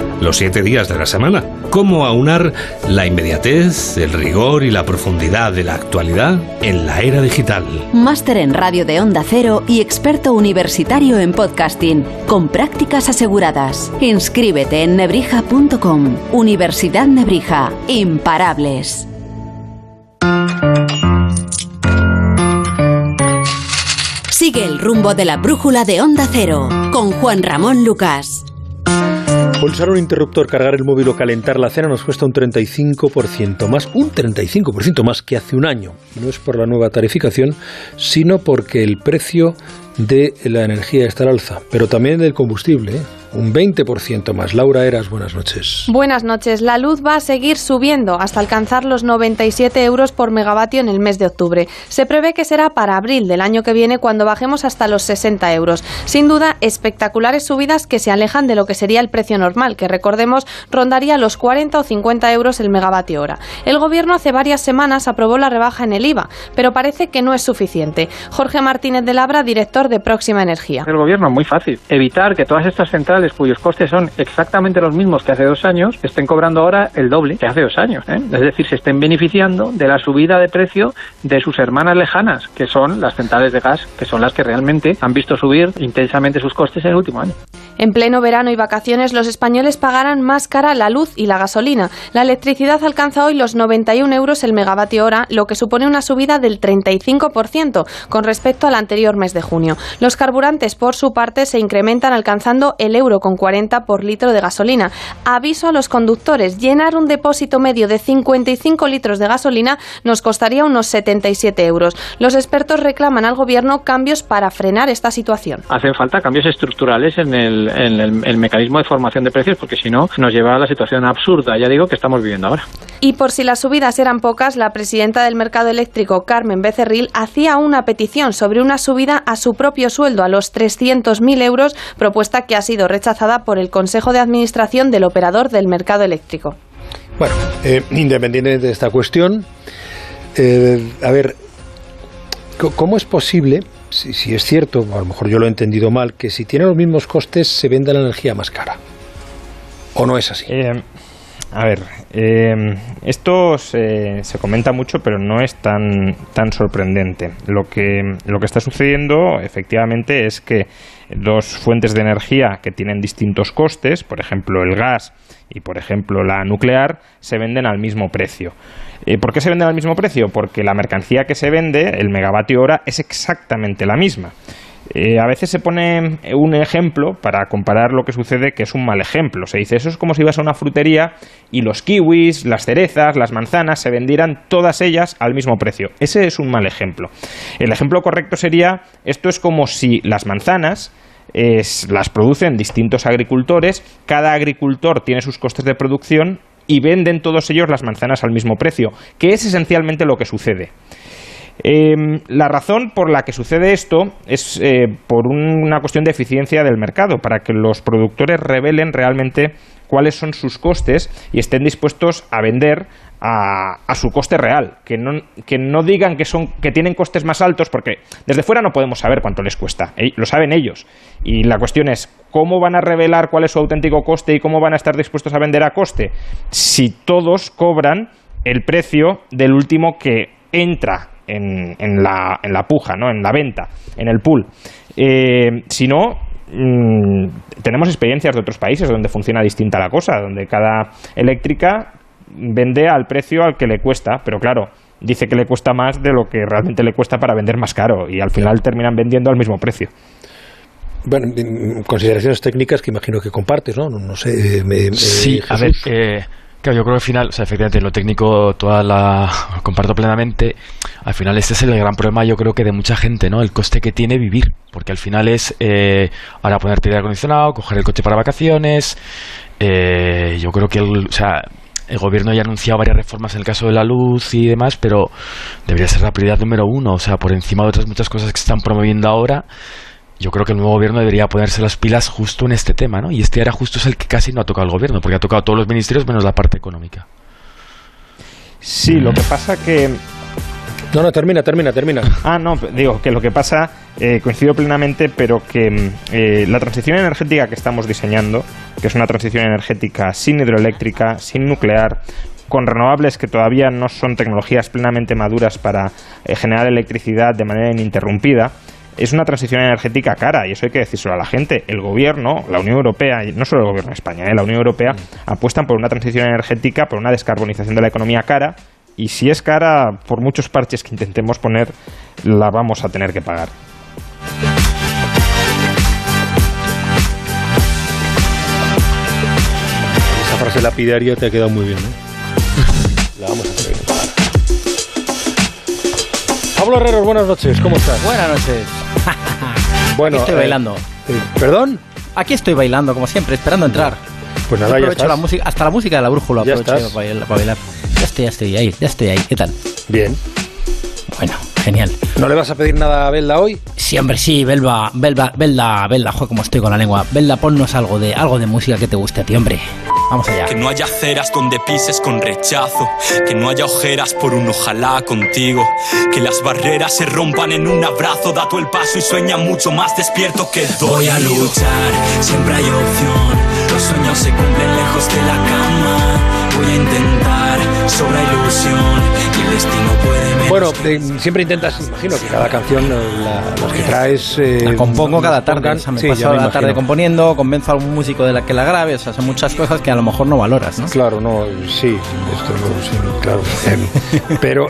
los siete días de la semana. Cómo aunar la inmediatez, el rigor y la profundidad de la actualidad en la era digital. Máster en radio de Onda Cero y experto universitario en podcasting, con prácticas aseguradas. Inscríbete en nebrija.com. Universidad Nebrija. Imparables. Sigue el rumbo de la brújula de Onda Cero con Juan Ramón Lucas. Pulsar un interruptor, cargar el móvil o calentar la cena nos cuesta un 35% más, un 35% más que hace un año. no es por la nueva tarificación, sino porque el precio de la energía está al alza, pero también del combustible. ¿eh? un 20% más. Laura Eras, buenas noches. Buenas noches. La luz va a seguir subiendo hasta alcanzar los 97 euros por megavatio en el mes de octubre. Se prevé que será para abril del año que viene cuando bajemos hasta los 60 euros. Sin duda, espectaculares subidas que se alejan de lo que sería el precio normal, que recordemos rondaría los 40 o 50 euros el megavatio hora. El gobierno hace varias semanas aprobó la rebaja en el IVA, pero parece que no es suficiente. Jorge Martínez de Labra, director de Próxima Energía. El gobierno, muy fácil, evitar que todas estas centrales cuyos costes son exactamente los mismos que hace dos años estén cobrando ahora el doble que hace dos años. ¿eh? Es decir, se estén beneficiando de la subida de precio de sus hermanas lejanas, que son las centrales de gas, que son las que realmente han visto subir intensamente sus costes en el último año. En pleno verano y vacaciones, los españoles pagarán más cara la luz y la gasolina. La electricidad alcanza hoy los 91 euros el megavatio hora, lo que supone una subida del 35% con respecto al anterior mes de junio. Los carburantes, por su parte, se incrementan alcanzando el euro con 40 por litro de gasolina. Aviso a los conductores, llenar un depósito medio de 55 litros de gasolina nos costaría unos 77 euros. Los expertos reclaman al gobierno cambios para frenar esta situación. Hacen falta cambios estructurales en el, mecanismo de formación de precios porque si no nos lleva a la situación absurda, ya digo, que estamos viviendo ahora. Y por si las subidas eran pocas, la presidenta del mercado eléctrico, Carmen Becerril, hacía una petición sobre una subida a su propio sueldo a los 300.000 euros, propuesta que ha sido rechazada por el Consejo de Administración del operador del mercado eléctrico. Bueno, eh, independiente de esta cuestión, eh, a ver, ¿cómo es posible, si, es cierto, a lo mejor yo lo he entendido mal, que si tiene los mismos costes se venda la energía más cara? ¿O no es así? Eh, A ver, eh, esto se, se, comenta mucho, pero no es tan, tan sorprendente. Lo que, lo que está sucediendo, efectivamente, es que dos fuentes de energía que tienen distintos costes, por ejemplo el gas y por ejemplo la nuclear, se venden al mismo precio. Eh, ¿Por qué se venden al mismo precio? Porque la mercancía que se vende, el megavatio hora, es exactamente la misma. Eh, a veces se pone un ejemplo para comparar lo que sucede, que es un mal ejemplo. Se dice, eso es como si ibas a una frutería y los kiwis, las cerezas, las manzanas se vendieran todas ellas al mismo precio. Ese es un mal ejemplo. El ejemplo correcto sería, esto es como si las manzanas las producen distintos agricultores, cada agricultor tiene sus costes de producción y venden todos ellos las manzanas al mismo precio, que es esencialmente lo que sucede. Em, la razón por la que sucede esto es eh, por una cuestión de eficiencia del mercado, para que los productores revelen realmente cuáles son sus costes y estén dispuestos a vender a, su coste real, que no, digan que, son, que tienen costes más altos, porque desde fuera no podemos saber cuánto les cuesta, lo saben ellos. Y la cuestión es, ¿cómo van a revelar cuál es su auténtico coste y cómo van a estar dispuestos a vender a coste? Si todos cobran el precio del último que entra en, en, la, en la puja, ¿no? en la venta, en el pool. Eh, si no, mm, tenemos experiencias de otros países donde funciona distinta la cosa, donde cada eléctrica vende al precio al que le cuesta, pero claro, dice que le cuesta más de lo que realmente le cuesta para vender más caro y al final terminan vendiendo al mismo precio. Bueno, consideraciones técnicas que imagino que compartes, ¿no? No, sé. Eh, sí, a ver, eh, Claro, yo creo que al final, o sea, efectivamente, lo técnico toda la comparto plenamente. Al final, este es el gran problema, yo creo que de mucha gente, ¿no? El coste que tiene vivir, porque al final es eh, ahora ponerte aire acondicionado, coger el coche para vacaciones. Eh, yo creo que, el, o sea, el gobierno ya ha anunciado varias reformas en el caso de la luz y demás, pero debería ser la prioridad número uno, o sea, por encima de otras muchas cosas que se están promoviendo ahora yo creo que el nuevo gobierno debería ponerse las pilas justo en este tema, ¿no? Y este era justo es el que casi no ha tocado el gobierno, porque ha tocado todos los ministerios menos la parte económica. Sí, lo que pasa que no, no, termina, termina, termina. Ah, no, digo que lo que pasa, eh, coincido plenamente, pero que mm, eh, la transición energética que estamos diseñando, que es una transición energética sin hidroeléctrica, sin nuclear, con renovables que todavía no son tecnologías plenamente maduras para eh, generar electricidad de manera ininterrumpida, es una transición energética cara y eso hay que decírselo a la gente. El gobierno, la Unión Europea, y no solo el gobierno de España, ¿eh? la Unión Europea apuestan por una transición energética, por una descarbonización de la economía cara y si es cara, por muchos parches que intentemos poner, la vamos a tener que pagar. Esa frase lapidaria te ha quedado muy bien, ¿no? la vamos a tener que pagar. Pablo Herreros, buenas noches, ¿cómo estás? Buenas noches. Bueno, Aquí estoy eh, bailando. Eh, ¿Perdón? Aquí estoy bailando, como siempre, esperando entrar. Pues nada, ya estás. La música, hasta la música de la brújula ya aprovecho para, para bailar. Ya estoy, ya estoy ahí, ya estoy ahí. ¿Qué tal? Bien. Bueno, genial. ¿No le vas a pedir nada a Belda hoy? Sí, hombre, sí, Belda, Belda, Belda, Belda, joder, como estoy con la lengua. Belda, ponnos algo de, algo de música que te guste a ti, hombre. Vamos allá. Que no haya aceras donde pises con rechazo. Que no haya ojeras por un ojalá contigo. Que las barreras se rompan en un abrazo. Da el paso y sueña mucho más despierto que Voy a luchar, siempre hay opción. Los sueños se cumplen lejos de la cama. Voy a intentar, sobra ilusión. Y el destino puede bueno, eh, siempre intentas, imagino que cada canción, eh, las que traes. Eh, la compongo cada tarde. O sea, me paso la tarde componiendo, convenzo a algún músico de la que la grabe. O sea, son muchas cosas que a lo mejor no valoras, ¿no? Claro, no, sí, esto no, sí, claro. pero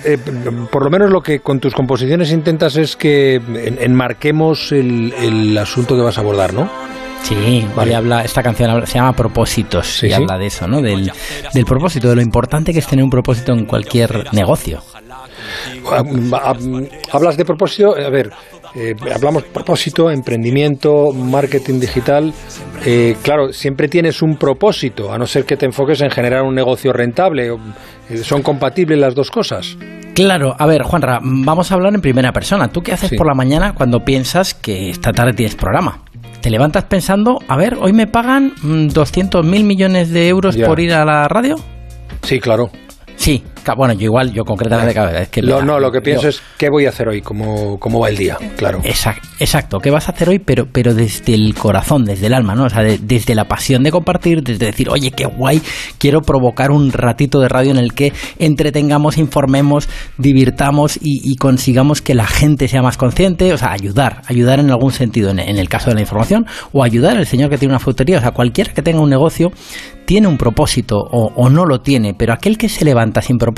por lo menos lo que con tus composiciones intentas es que enmarquemos el, el asunto que vas a abordar, ¿no? Sí, vale. habla, esta canción se llama Propósitos y habla de eso, ¿no? Del, del propósito, de lo importante que es tener un propósito en cualquier negocio. Hablas de propósito, a ver, eh, hablamos propósito, emprendimiento, marketing digital. Eh, claro, siempre tienes un propósito, a no ser que te enfoques en generar un negocio rentable. Eh, ¿Son compatibles las dos cosas? Claro, a ver, Juanra, vamos a hablar en primera persona. ¿Tú qué haces por la mañana cuando piensas que esta tarde tienes programa? Te levantas pensando, a ver, hoy me pagan 200 mm, mil millones de euros por ir a la radio. Sí, claro. Sí, Bueno, yo igual, yo concretamente, es que... no, no, lo que pienso es qué voy a hacer hoy, cómo, cómo va el día, claro. Exacto, exacto, qué vas a hacer hoy, pero, pero desde el corazón, desde el alma, ¿no? O sea, desde la pasión de compartir, desde decir, oye, qué guay, quiero provocar un ratito de radio en el que entretengamos, informemos, divirtamos y, consigamos que la gente sea más consciente, o sea, ayudar, ayudar en algún sentido, en, en el caso de la información, o ayudar al señor que tiene una frutería, o sea, cualquiera que tenga un negocio tiene un propósito o, no lo tiene, pero aquel que se levanta sin propósito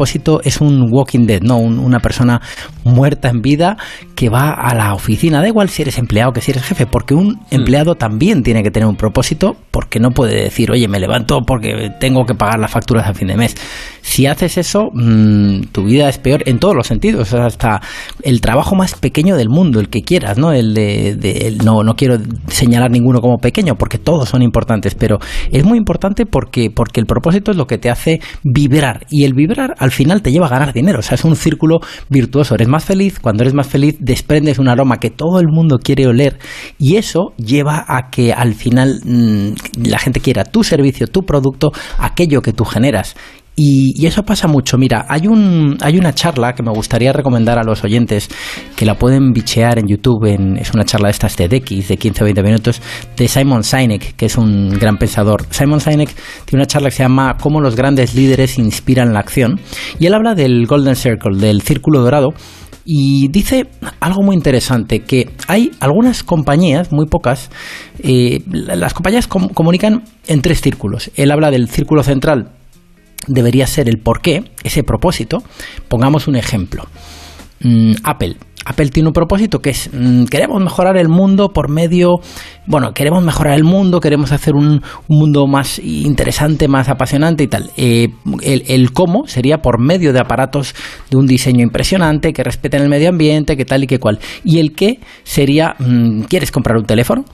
es un walking dead, no una persona muerta en vida que va a la oficina, da igual si eres empleado que si eres jefe, porque un mm. empleado también tiene que tener un propósito, porque no puede decir, oye, me levanto porque tengo que pagar las facturas a fin de mes. Si haces eso, mm, tu vida es peor en todos los sentidos, hasta el trabajo más pequeño del mundo, el que quieras, ¿no? El de, no, no quiero señalar ninguno como pequeño, porque todos son importantes, pero es muy importante porque, porque el propósito es lo que te hace vibrar, y el vibrar al final te lleva a ganar dinero, o sea, es un círculo virtuoso, eres más feliz, cuando eres más feliz desprendes un aroma que todo el mundo quiere oler, y eso lleva a que al final mm, la gente quiera tu servicio, tu producto, aquello que tú generas. Y, eso pasa mucho. Mira, hay, un, hay una charla que me gustaría recomendar a los oyentes que la pueden bichear en YouTube. es una charla de estas de DX, de 15 o 20 minutos, de Simon Sinek, que es un gran pensador. Simon Sinek tiene una charla que se llama Cómo los grandes líderes inspiran la acción. Y él habla del Golden Circle, del círculo dorado. Y dice algo muy interesante, que hay algunas compañías, muy pocas, eh, las compañías comunican en tres círculos. Él habla del círculo central, debería ser el porqué, ese propósito. Pongamos un ejemplo. Mm, Apple. Apple tiene un propósito que es mm, queremos mejorar el mundo por medio, bueno, queremos mejorar el mundo, queremos hacer un, mundo más interesante, más apasionante y tal. Eh, el, cómo sería por medio de aparatos de un diseño impresionante, que respeten el medio ambiente, que tal y que cual. Y el qué sería, mm, ¿quieres comprar un teléfono?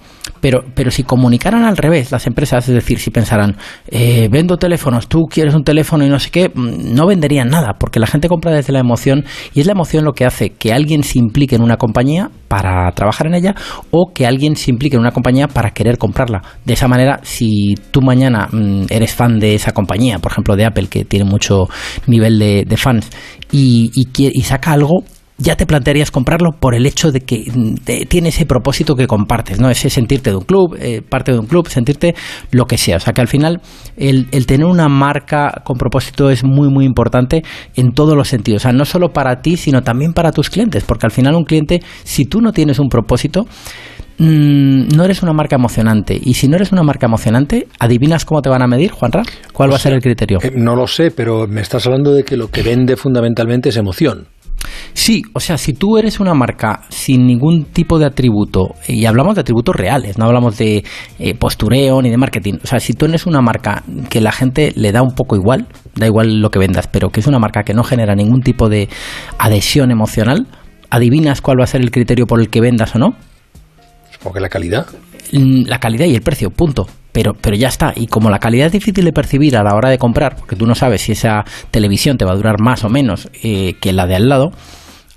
Pero, pero si comunicaran al revés las empresas, es decir, si pensaran, eh, vendo teléfonos, tú quieres un teléfono y no sé qué, mm, no venderían nada, porque la gente compra desde la emoción y es la emoción lo que hace que alguien se implique en una compañía para trabajar en ella o que alguien se implique en una compañía para querer comprarla. De esa manera, si tú mañana mm, eres fan de esa compañía, por ejemplo de Apple, que tiene mucho nivel de, fans, y, y saca algo, ya te plantearías comprarlo por el hecho de que mm, tiene ese propósito que compartes, ¿no? Ese sentirte de un club, eh, parte de un club, sentirte lo que sea. O sea que al final el, tener una marca con propósito es muy, muy importante en todos los sentidos. O sea, no solo para ti, sino también para tus clientes. Porque al final un cliente, si tú no tienes un propósito, mm, no eres una marca emocionante. Y si no eres una marca emocionante, ¿adivinas cómo te van a medir, Juanra? ¿Cuál va a ser el criterio? Eh, no lo sé, pero me estás hablando de que lo que vende fundamentalmente es emoción. Sí, o sea, si tú eres una marca sin ningún tipo de atributo, y hablamos de atributos reales, no hablamos de eh, postureo ni de marketing, o sea, si tú eres una marca que la gente le da un poco igual, da igual lo que vendas, pero que es una marca que no genera ningún tipo de adhesión emocional, ¿adivinas cuál va a ser el criterio por el que vendas o no? Supongo que la calidad. Mm, la calidad y el precio, punto pero, pero ya está. Y como la calidad es difícil de percibir a la hora de comprar, porque tú no sabes si esa televisión te va a durar más o menos eh, que la de al lado,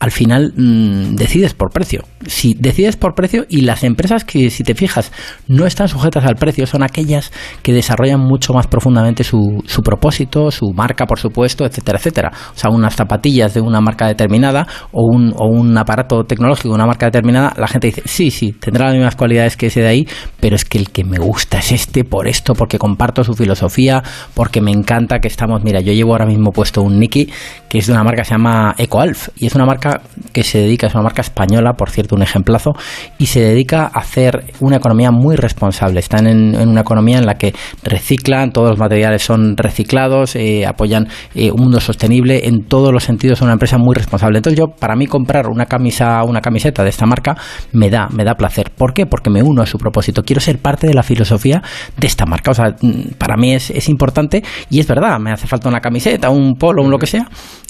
al final mm, decides por precio. Si decides por precio y las empresas que, si te fijas, no están sujetas al precio, son aquellas que desarrollan mucho más profundamente su, su propósito, su marca, por supuesto, etcétera, etcétera. O sea, unas zapatillas de una marca determinada o un, o un aparato tecnológico de una marca determinada, la gente dice, sí, sí, tendrá las mismas cualidades que ese de ahí, pero es que el que me gusta es este por esto, porque comparto su filosofía, porque me encanta que estamos, mira, yo llevo ahora mismo puesto un Nike que es de una marca que se llama EcoAlf y es una marca que se dedica, es una marca española, por cierto, un ejemplazo, y se dedica a hacer una economía muy responsable. Están en, una economía en la que reciclan, todos los materiales son reciclados, eh, apoyan eh, un mundo sostenible, en todos los sentidos son una empresa muy responsable. Entonces yo, para mí comprar una camisa, una camiseta de esta marca, me da, me da placer. ¿Por qué? Porque me uno a su propósito. Quiero ser parte de la filosofía de esta marca. O sea, mm, para mí es, es importante y es verdad, me hace falta una camiseta, un polo, un lo que sea,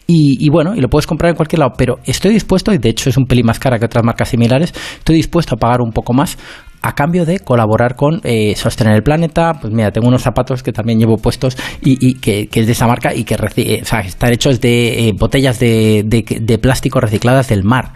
y, bueno, y lo puedes comprar en cualquier lado, pero estoy dispuesto, y de hecho es un pelín más cara que otras marcas similares, estoy dispuesto a pagar un poco más a cambio de colaborar con eh, Sostener el Planeta. Pues mira, tengo unos zapatos que también llevo puestos y, que, es de esa marca y que eh, están hechos de eh, botellas de, de, plástico recicladas del mar.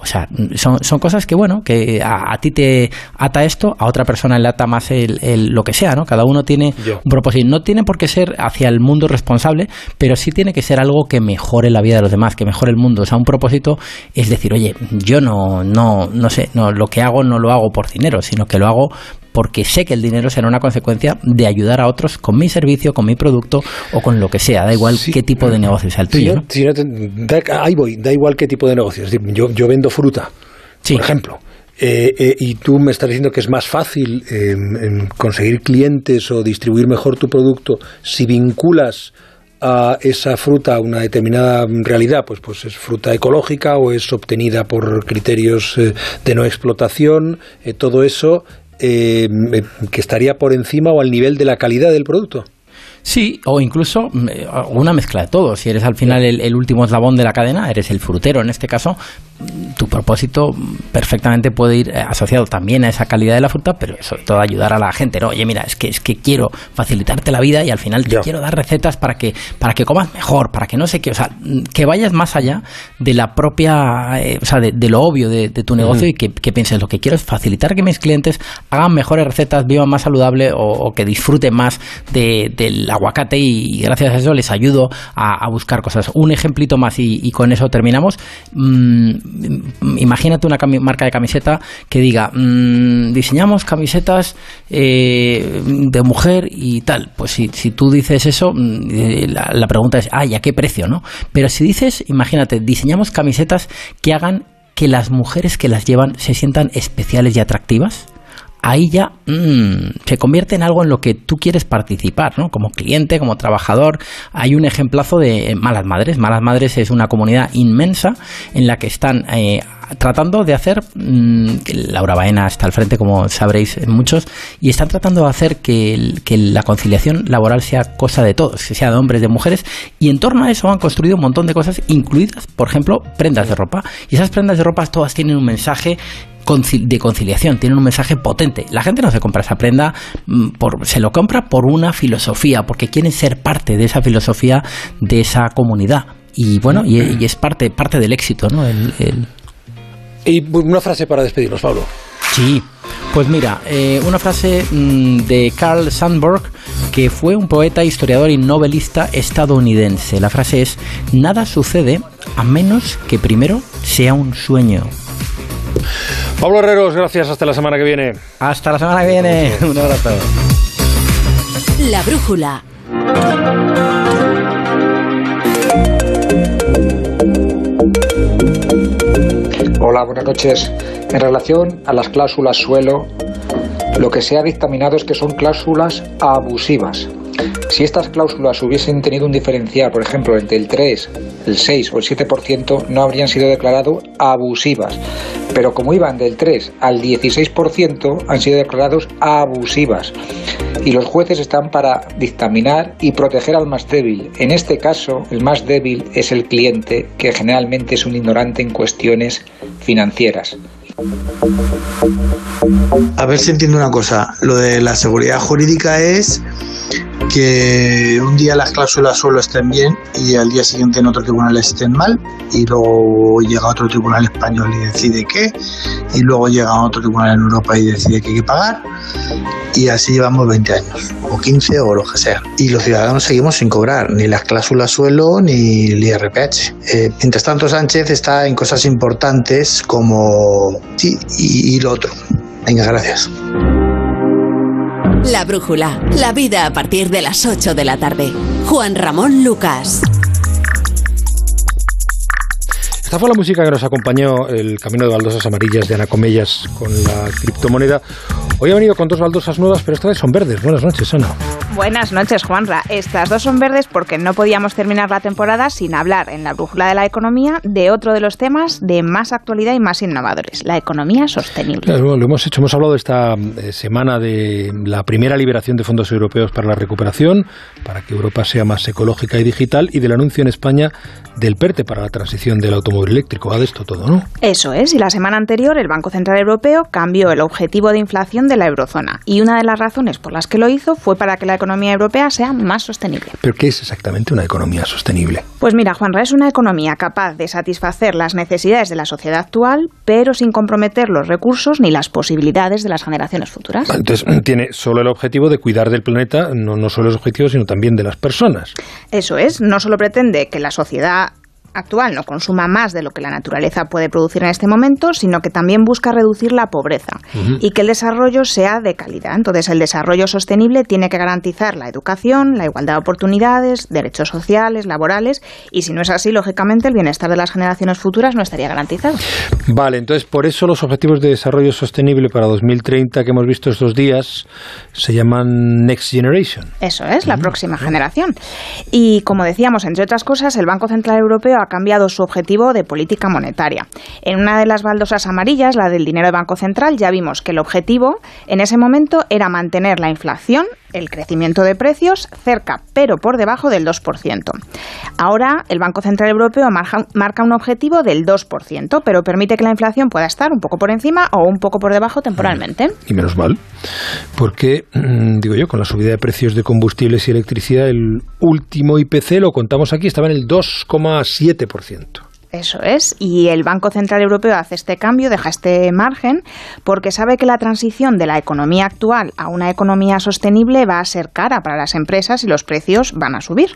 O sea, son, son cosas que, bueno, que a, ti te ata esto, a otra persona le ata más el, lo que sea, ¿no? Cada uno tiene un propósito. No tiene por qué ser hacia el mundo responsable, pero sí tiene que ser algo que mejore la vida de los demás, que mejore el mundo. O sea, un propósito es decir, oye, yo no, no, no sé, no, lo que hago no lo hago por dinero, sino que lo hago porque sé que el dinero será una consecuencia de ayudar a otros con mi servicio, con mi producto o con lo que sea. Da igual qué tipo de negocio sea el tuyo. ahí voy, da igual qué tipo de negocio. yo, yo vendo fruta, por ejemplo. Eh, eh, y tú me estás diciendo que es más fácil em, conseguir clientes o distribuir mejor tu producto si vinculas a esa fruta a una determinada realidad, pues, pues es fruta ecológica o es obtenida por criterios eh, de no explotación, todo eso eh, que estaría por encima o al nivel de la calidad del producto. Sí, o incluso mm, eh, una mezcla de todo. Si eres al final el, último eslabón de la cadena, eres el frutero en este caso, tu propósito perfectamente puede ir eh, asociado también a esa calidad de la fruta, pero sobre todo ayudar a la gente. No, oye, mira, es que es que quiero facilitarte la vida y al final te quiero dar recetas para que para que comas mejor, para que no sé qué, o sea, que vayas más allá de la propia, eh, o sea, de, lo obvio de, tu negocio y que, pienses lo que quiero es facilitar que mis clientes hagan mejores recetas, vivan más saludable o, que disfruten más de, de la aguacate y, gracias a eso les ayudo a, buscar cosas. Un ejemplito más y, con eso terminamos. Mm, imagínate una marca de camiseta que diga, mm, diseñamos camisetas eh, de mujer y tal. Pues si, tú dices eso, mm, eh, la, pregunta es, ay, ¿a qué precio? no Pero si dices, imagínate, diseñamos camisetas que hagan que las mujeres que las llevan se sientan especiales y atractivas, ahí ya mm, se convierte en algo en lo que tú quieres participar, ¿no? Como cliente, como trabajador. Hay un ejemplazo de Malas Madres. Malas Madres es una comunidad inmensa en la que están eh, tratando de hacer, mm, Laura Baena está al frente, como sabréis muchos, y están tratando de hacer que, que, la conciliación laboral sea cosa de todos, que sea de hombres, de mujeres, y en torno a eso han construido un montón de cosas, incluidas, por ejemplo, prendas de ropa. Y esas prendas de ropa todas tienen un mensaje de conciliación, tienen un mensaje potente. La gente no se compra esa prenda, mm, por, se lo compra por una filosofía, porque quieren ser parte de esa filosofía, de esa comunidad. Y bueno, y, es parte, parte del éxito, ¿no? Y una frase para despedirnos, Pablo. Sí, pues mira, eh, una frase mm, de Carl Sandburg, que fue un poeta, historiador y novelista estadounidense. La frase es, nada sucede a menos que primero sea un sueño. Pablo Herreros, gracias. Hasta la semana que viene. Hasta la semana que viene. Un abrazo. La brújula. Hola, buenas noches. En relación a las cláusulas suelo, lo que se ha dictaminado es que son cláusulas abusivas. Si estas cláusulas hubiesen tenido un diferencial, por ejemplo, entre el 3, el 6 o el 7%, no habrían sido declarados abusivas. Pero como iban del 3 al 16%, han sido declarados abusivas. Y los jueces están para dictaminar y proteger al más débil. En este caso, el más débil es el cliente, que generalmente es un ignorante en cuestiones financieras. A ver si entiendo una cosa. Lo de la seguridad jurídica es que un día las cláusulas solo estén bien y al día siguiente en otro tribunal estén mal y luego llega otro tribunal español y decide qué y luego llega otro tribunal en Europa y decide que hay que pagar y así llevamos 20 años o 15 o lo que sea. Y los ciudadanos seguimos sin cobrar ni las cláusulas suelo ni el IRPH eh, mientras tanto Sánchez está en cosas importantes como sí y, y lo otro. Venga gracias la Brújula, la vida a partir de las 8 de la tarde. Juan Ramón Lucas. Esta fue la música que nos acompañó el Camino de Baldosas Amarillas de Ana Comellas con la criptomoneda. Hoy ha venido con dos baldosas nuevas, pero esta vez son verdes. Buenas noches, Ana. Buenas noches, Juanra. Estas dos son verdes porque no podíamos terminar la temporada sin hablar en la brújula de la economía de otro de los temas de más actualidad y más innovadores, la economía sostenible. Claro, lo hemos hecho, hemos hablado esta eh, semana de la primera liberación de fondos europeos para la recuperación, para que Europa sea más ecológica y digital, y del anuncio en España del PERTE para la transición del automóvil eléctrico. Va de esto todo, ¿no? Eso es, y la semana anterior el Banco Central Europeo cambió el objetivo de inflación de la eurozona, y una de las razones por las que lo hizo fue para que la economía europea sea más sostenible. ¿Pero qué es exactamente una economía sostenible? Pues mira, Juanra, es una economía capaz de satisfacer las necesidades de la sociedad actual, pero sin comprometer los recursos ni las posibilidades de las generaciones futuras. Entonces, tiene solo el objetivo de cuidar del planeta, no, no solo los objetivos, sino también de las personas. Eso es, no solo pretende que la sociedad actual no consuma más de lo que la naturaleza puede producir en este momento, sino que también busca reducir la pobreza y que el desarrollo sea de calidad. Entonces, el desarrollo sostenible tiene que garantizar la educación, la igualdad de oportunidades, derechos sociales, laborales, y si no es así, lógicamente, el bienestar de las generaciones futuras no estaría garantizado. Vale, entonces por eso los objetivos de desarrollo sostenible para 2030 que hemos visto estos días se llaman Next Generation. Eso es, la próxima generación. Y como decíamos, entre otras cosas, el Banco Central Europeo ha cambiado su objetivo de política monetaria. En una de las baldosas amarillas, la del dinero de Banco Central, ya vimos que el objetivo en ese momento era mantener la inflación, el crecimiento de precios, cerca pero por debajo del 2%. Ahora el Banco Central Europeo marca un objetivo del 2%, pero permite que la inflación pueda estar un poco por encima o un poco por debajo temporalmente. Y menos mal, porque, mm, digo yo, con la subida de precios de combustibles y electricidad, el último IPC, lo contamos aquí, estaba en el 2,7%. Eso es. Y el Banco Central Europeo hace este cambio, deja este margen, porque sabe que la transición de la economía actual a una economía sostenible va a ser cara para las empresas y los precios van a subir.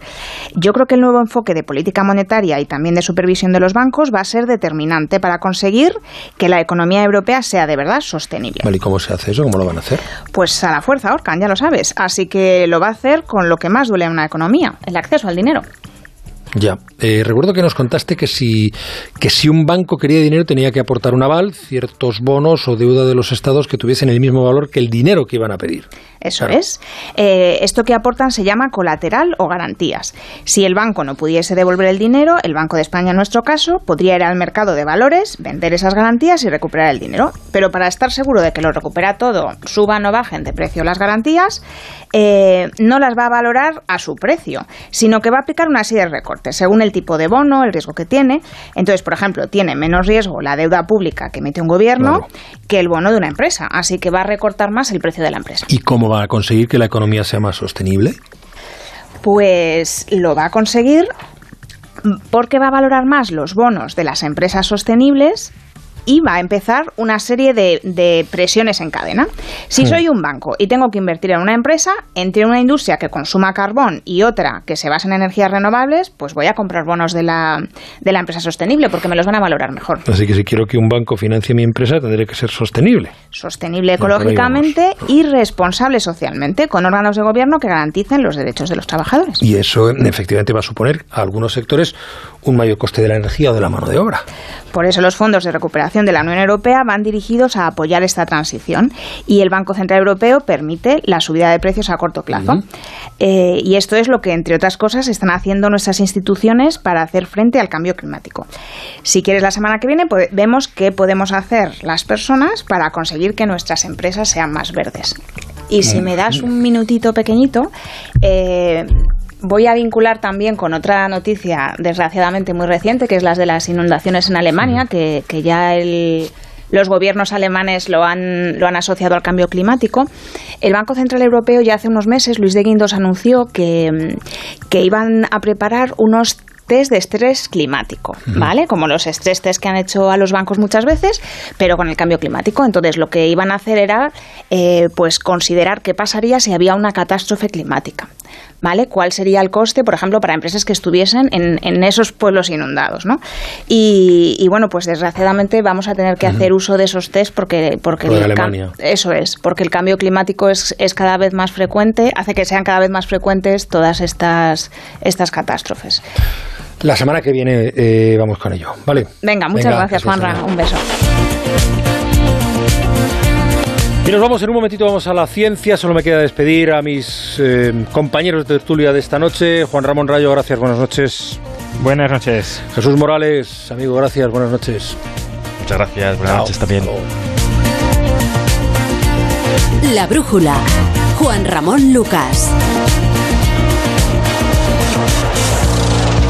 Yo creo que el nuevo enfoque de política monetaria y también de supervisión de los bancos va a ser determinante para conseguir que la economía europea sea de verdad sostenible. ¿Y cómo se hace eso? ¿Cómo lo van a hacer? Pues a la fuerza, Orcan, ya lo sabes. Así que lo va a hacer con lo que más duele en una economía, el acceso al dinero. Ya, eh, recuerdo que nos contaste que si, que si un banco quería dinero tenía que aportar un aval, ciertos bonos o deuda de los estados que tuviesen el mismo valor que el dinero que iban a pedir. Eso es. Eh, esto que aportan se llama colateral o garantías. Si el banco no pudiese devolver el dinero, el Banco de España, en nuestro caso, podría ir al mercado de valores, vender esas garantías y recuperar el dinero. Pero para estar seguro de que lo recupera todo, suban o bajen de precio las garantías, eh, no las va a valorar a su precio, sino que va a aplicar una serie de según el tipo de bono, el riesgo que tiene. Entonces, por ejemplo, tiene menos riesgo la deuda pública que emite un gobierno que el bono de una empresa, así que va a recortar más el precio de la empresa. ¿Y cómo va a conseguir que la economía sea más sostenible? Pues lo va a conseguir porque va a valorar más los bonos de las empresas sostenibles y va a empezar una serie de, presiones en cadena. Si soy un banco y tengo que invertir en una empresa, entre una industria que consuma carbón y otra que se basa en energías renovables, pues voy a comprar bonos de la, de la empresa sostenible porque me los van a valorar mejor. Así que si quiero que un banco financie mi empresa, tendré que ser sostenible. Sostenible ecológicamente y responsable socialmente, con órganos de gobierno que garanticen los derechos de los trabajadores. Y eso efectivamente va a suponer a algunos sectores un mayor coste de la energía o de la mano de obra. Por eso los fondos de recuperación de la Unión Europea van dirigidos a apoyar esta transición y el Banco Central Europeo permite la subida de precios a corto plazo. Eh, y esto es lo que, entre otras cosas, están haciendo nuestras instituciones para hacer frente al cambio climático. Si quieres, la semana que viene vemos qué podemos hacer las personas para conseguir que nuestras empresas sean más verdes. Y si me das un minutito pequeñito, eh, voy a vincular también con otra noticia desgraciadamente muy reciente, que es las de las inundaciones en Alemania, que, ya los gobiernos alemanes lo han, lo han asociado al cambio climático. El Banco Central Europeo ya hace unos meses, Luis de Guindos anunció que, que iban a preparar unos test de estrés climático, ¿vale? Como los estrés test que han hecho a los bancos muchas veces, pero con el cambio climático. Entonces, lo que iban a hacer era, eh, pues, considerar qué pasaría si había una catástrofe climática. ¿Vale? ¿Cuál sería el coste, por ejemplo, para empresas que estuviesen en, esos pueblos inundados, ¿no? Y, bueno, pues desgraciadamente vamos a tener que hacer uso de esos test porque, porque eso es, porque el cambio climático es, es cada vez más frecuente, hace que sean cada vez más frecuentes todas estas, estas catástrofes. La semana que viene eh, vamos con ello, ¿vale? Venga, muchas gracias, Juanra. Un beso. Y nos vamos en un momentito, vamos a la ciencia. Solo me queda despedir a mis eh, compañeros de tertulia de esta noche. Juan Ramón Rayo, gracias, buenas noches. Buenas noches. Jesús Morales, amigo, gracias, buenas noches. Muchas gracias, buenas noches también. La brújula. Juan Ramón Lucas.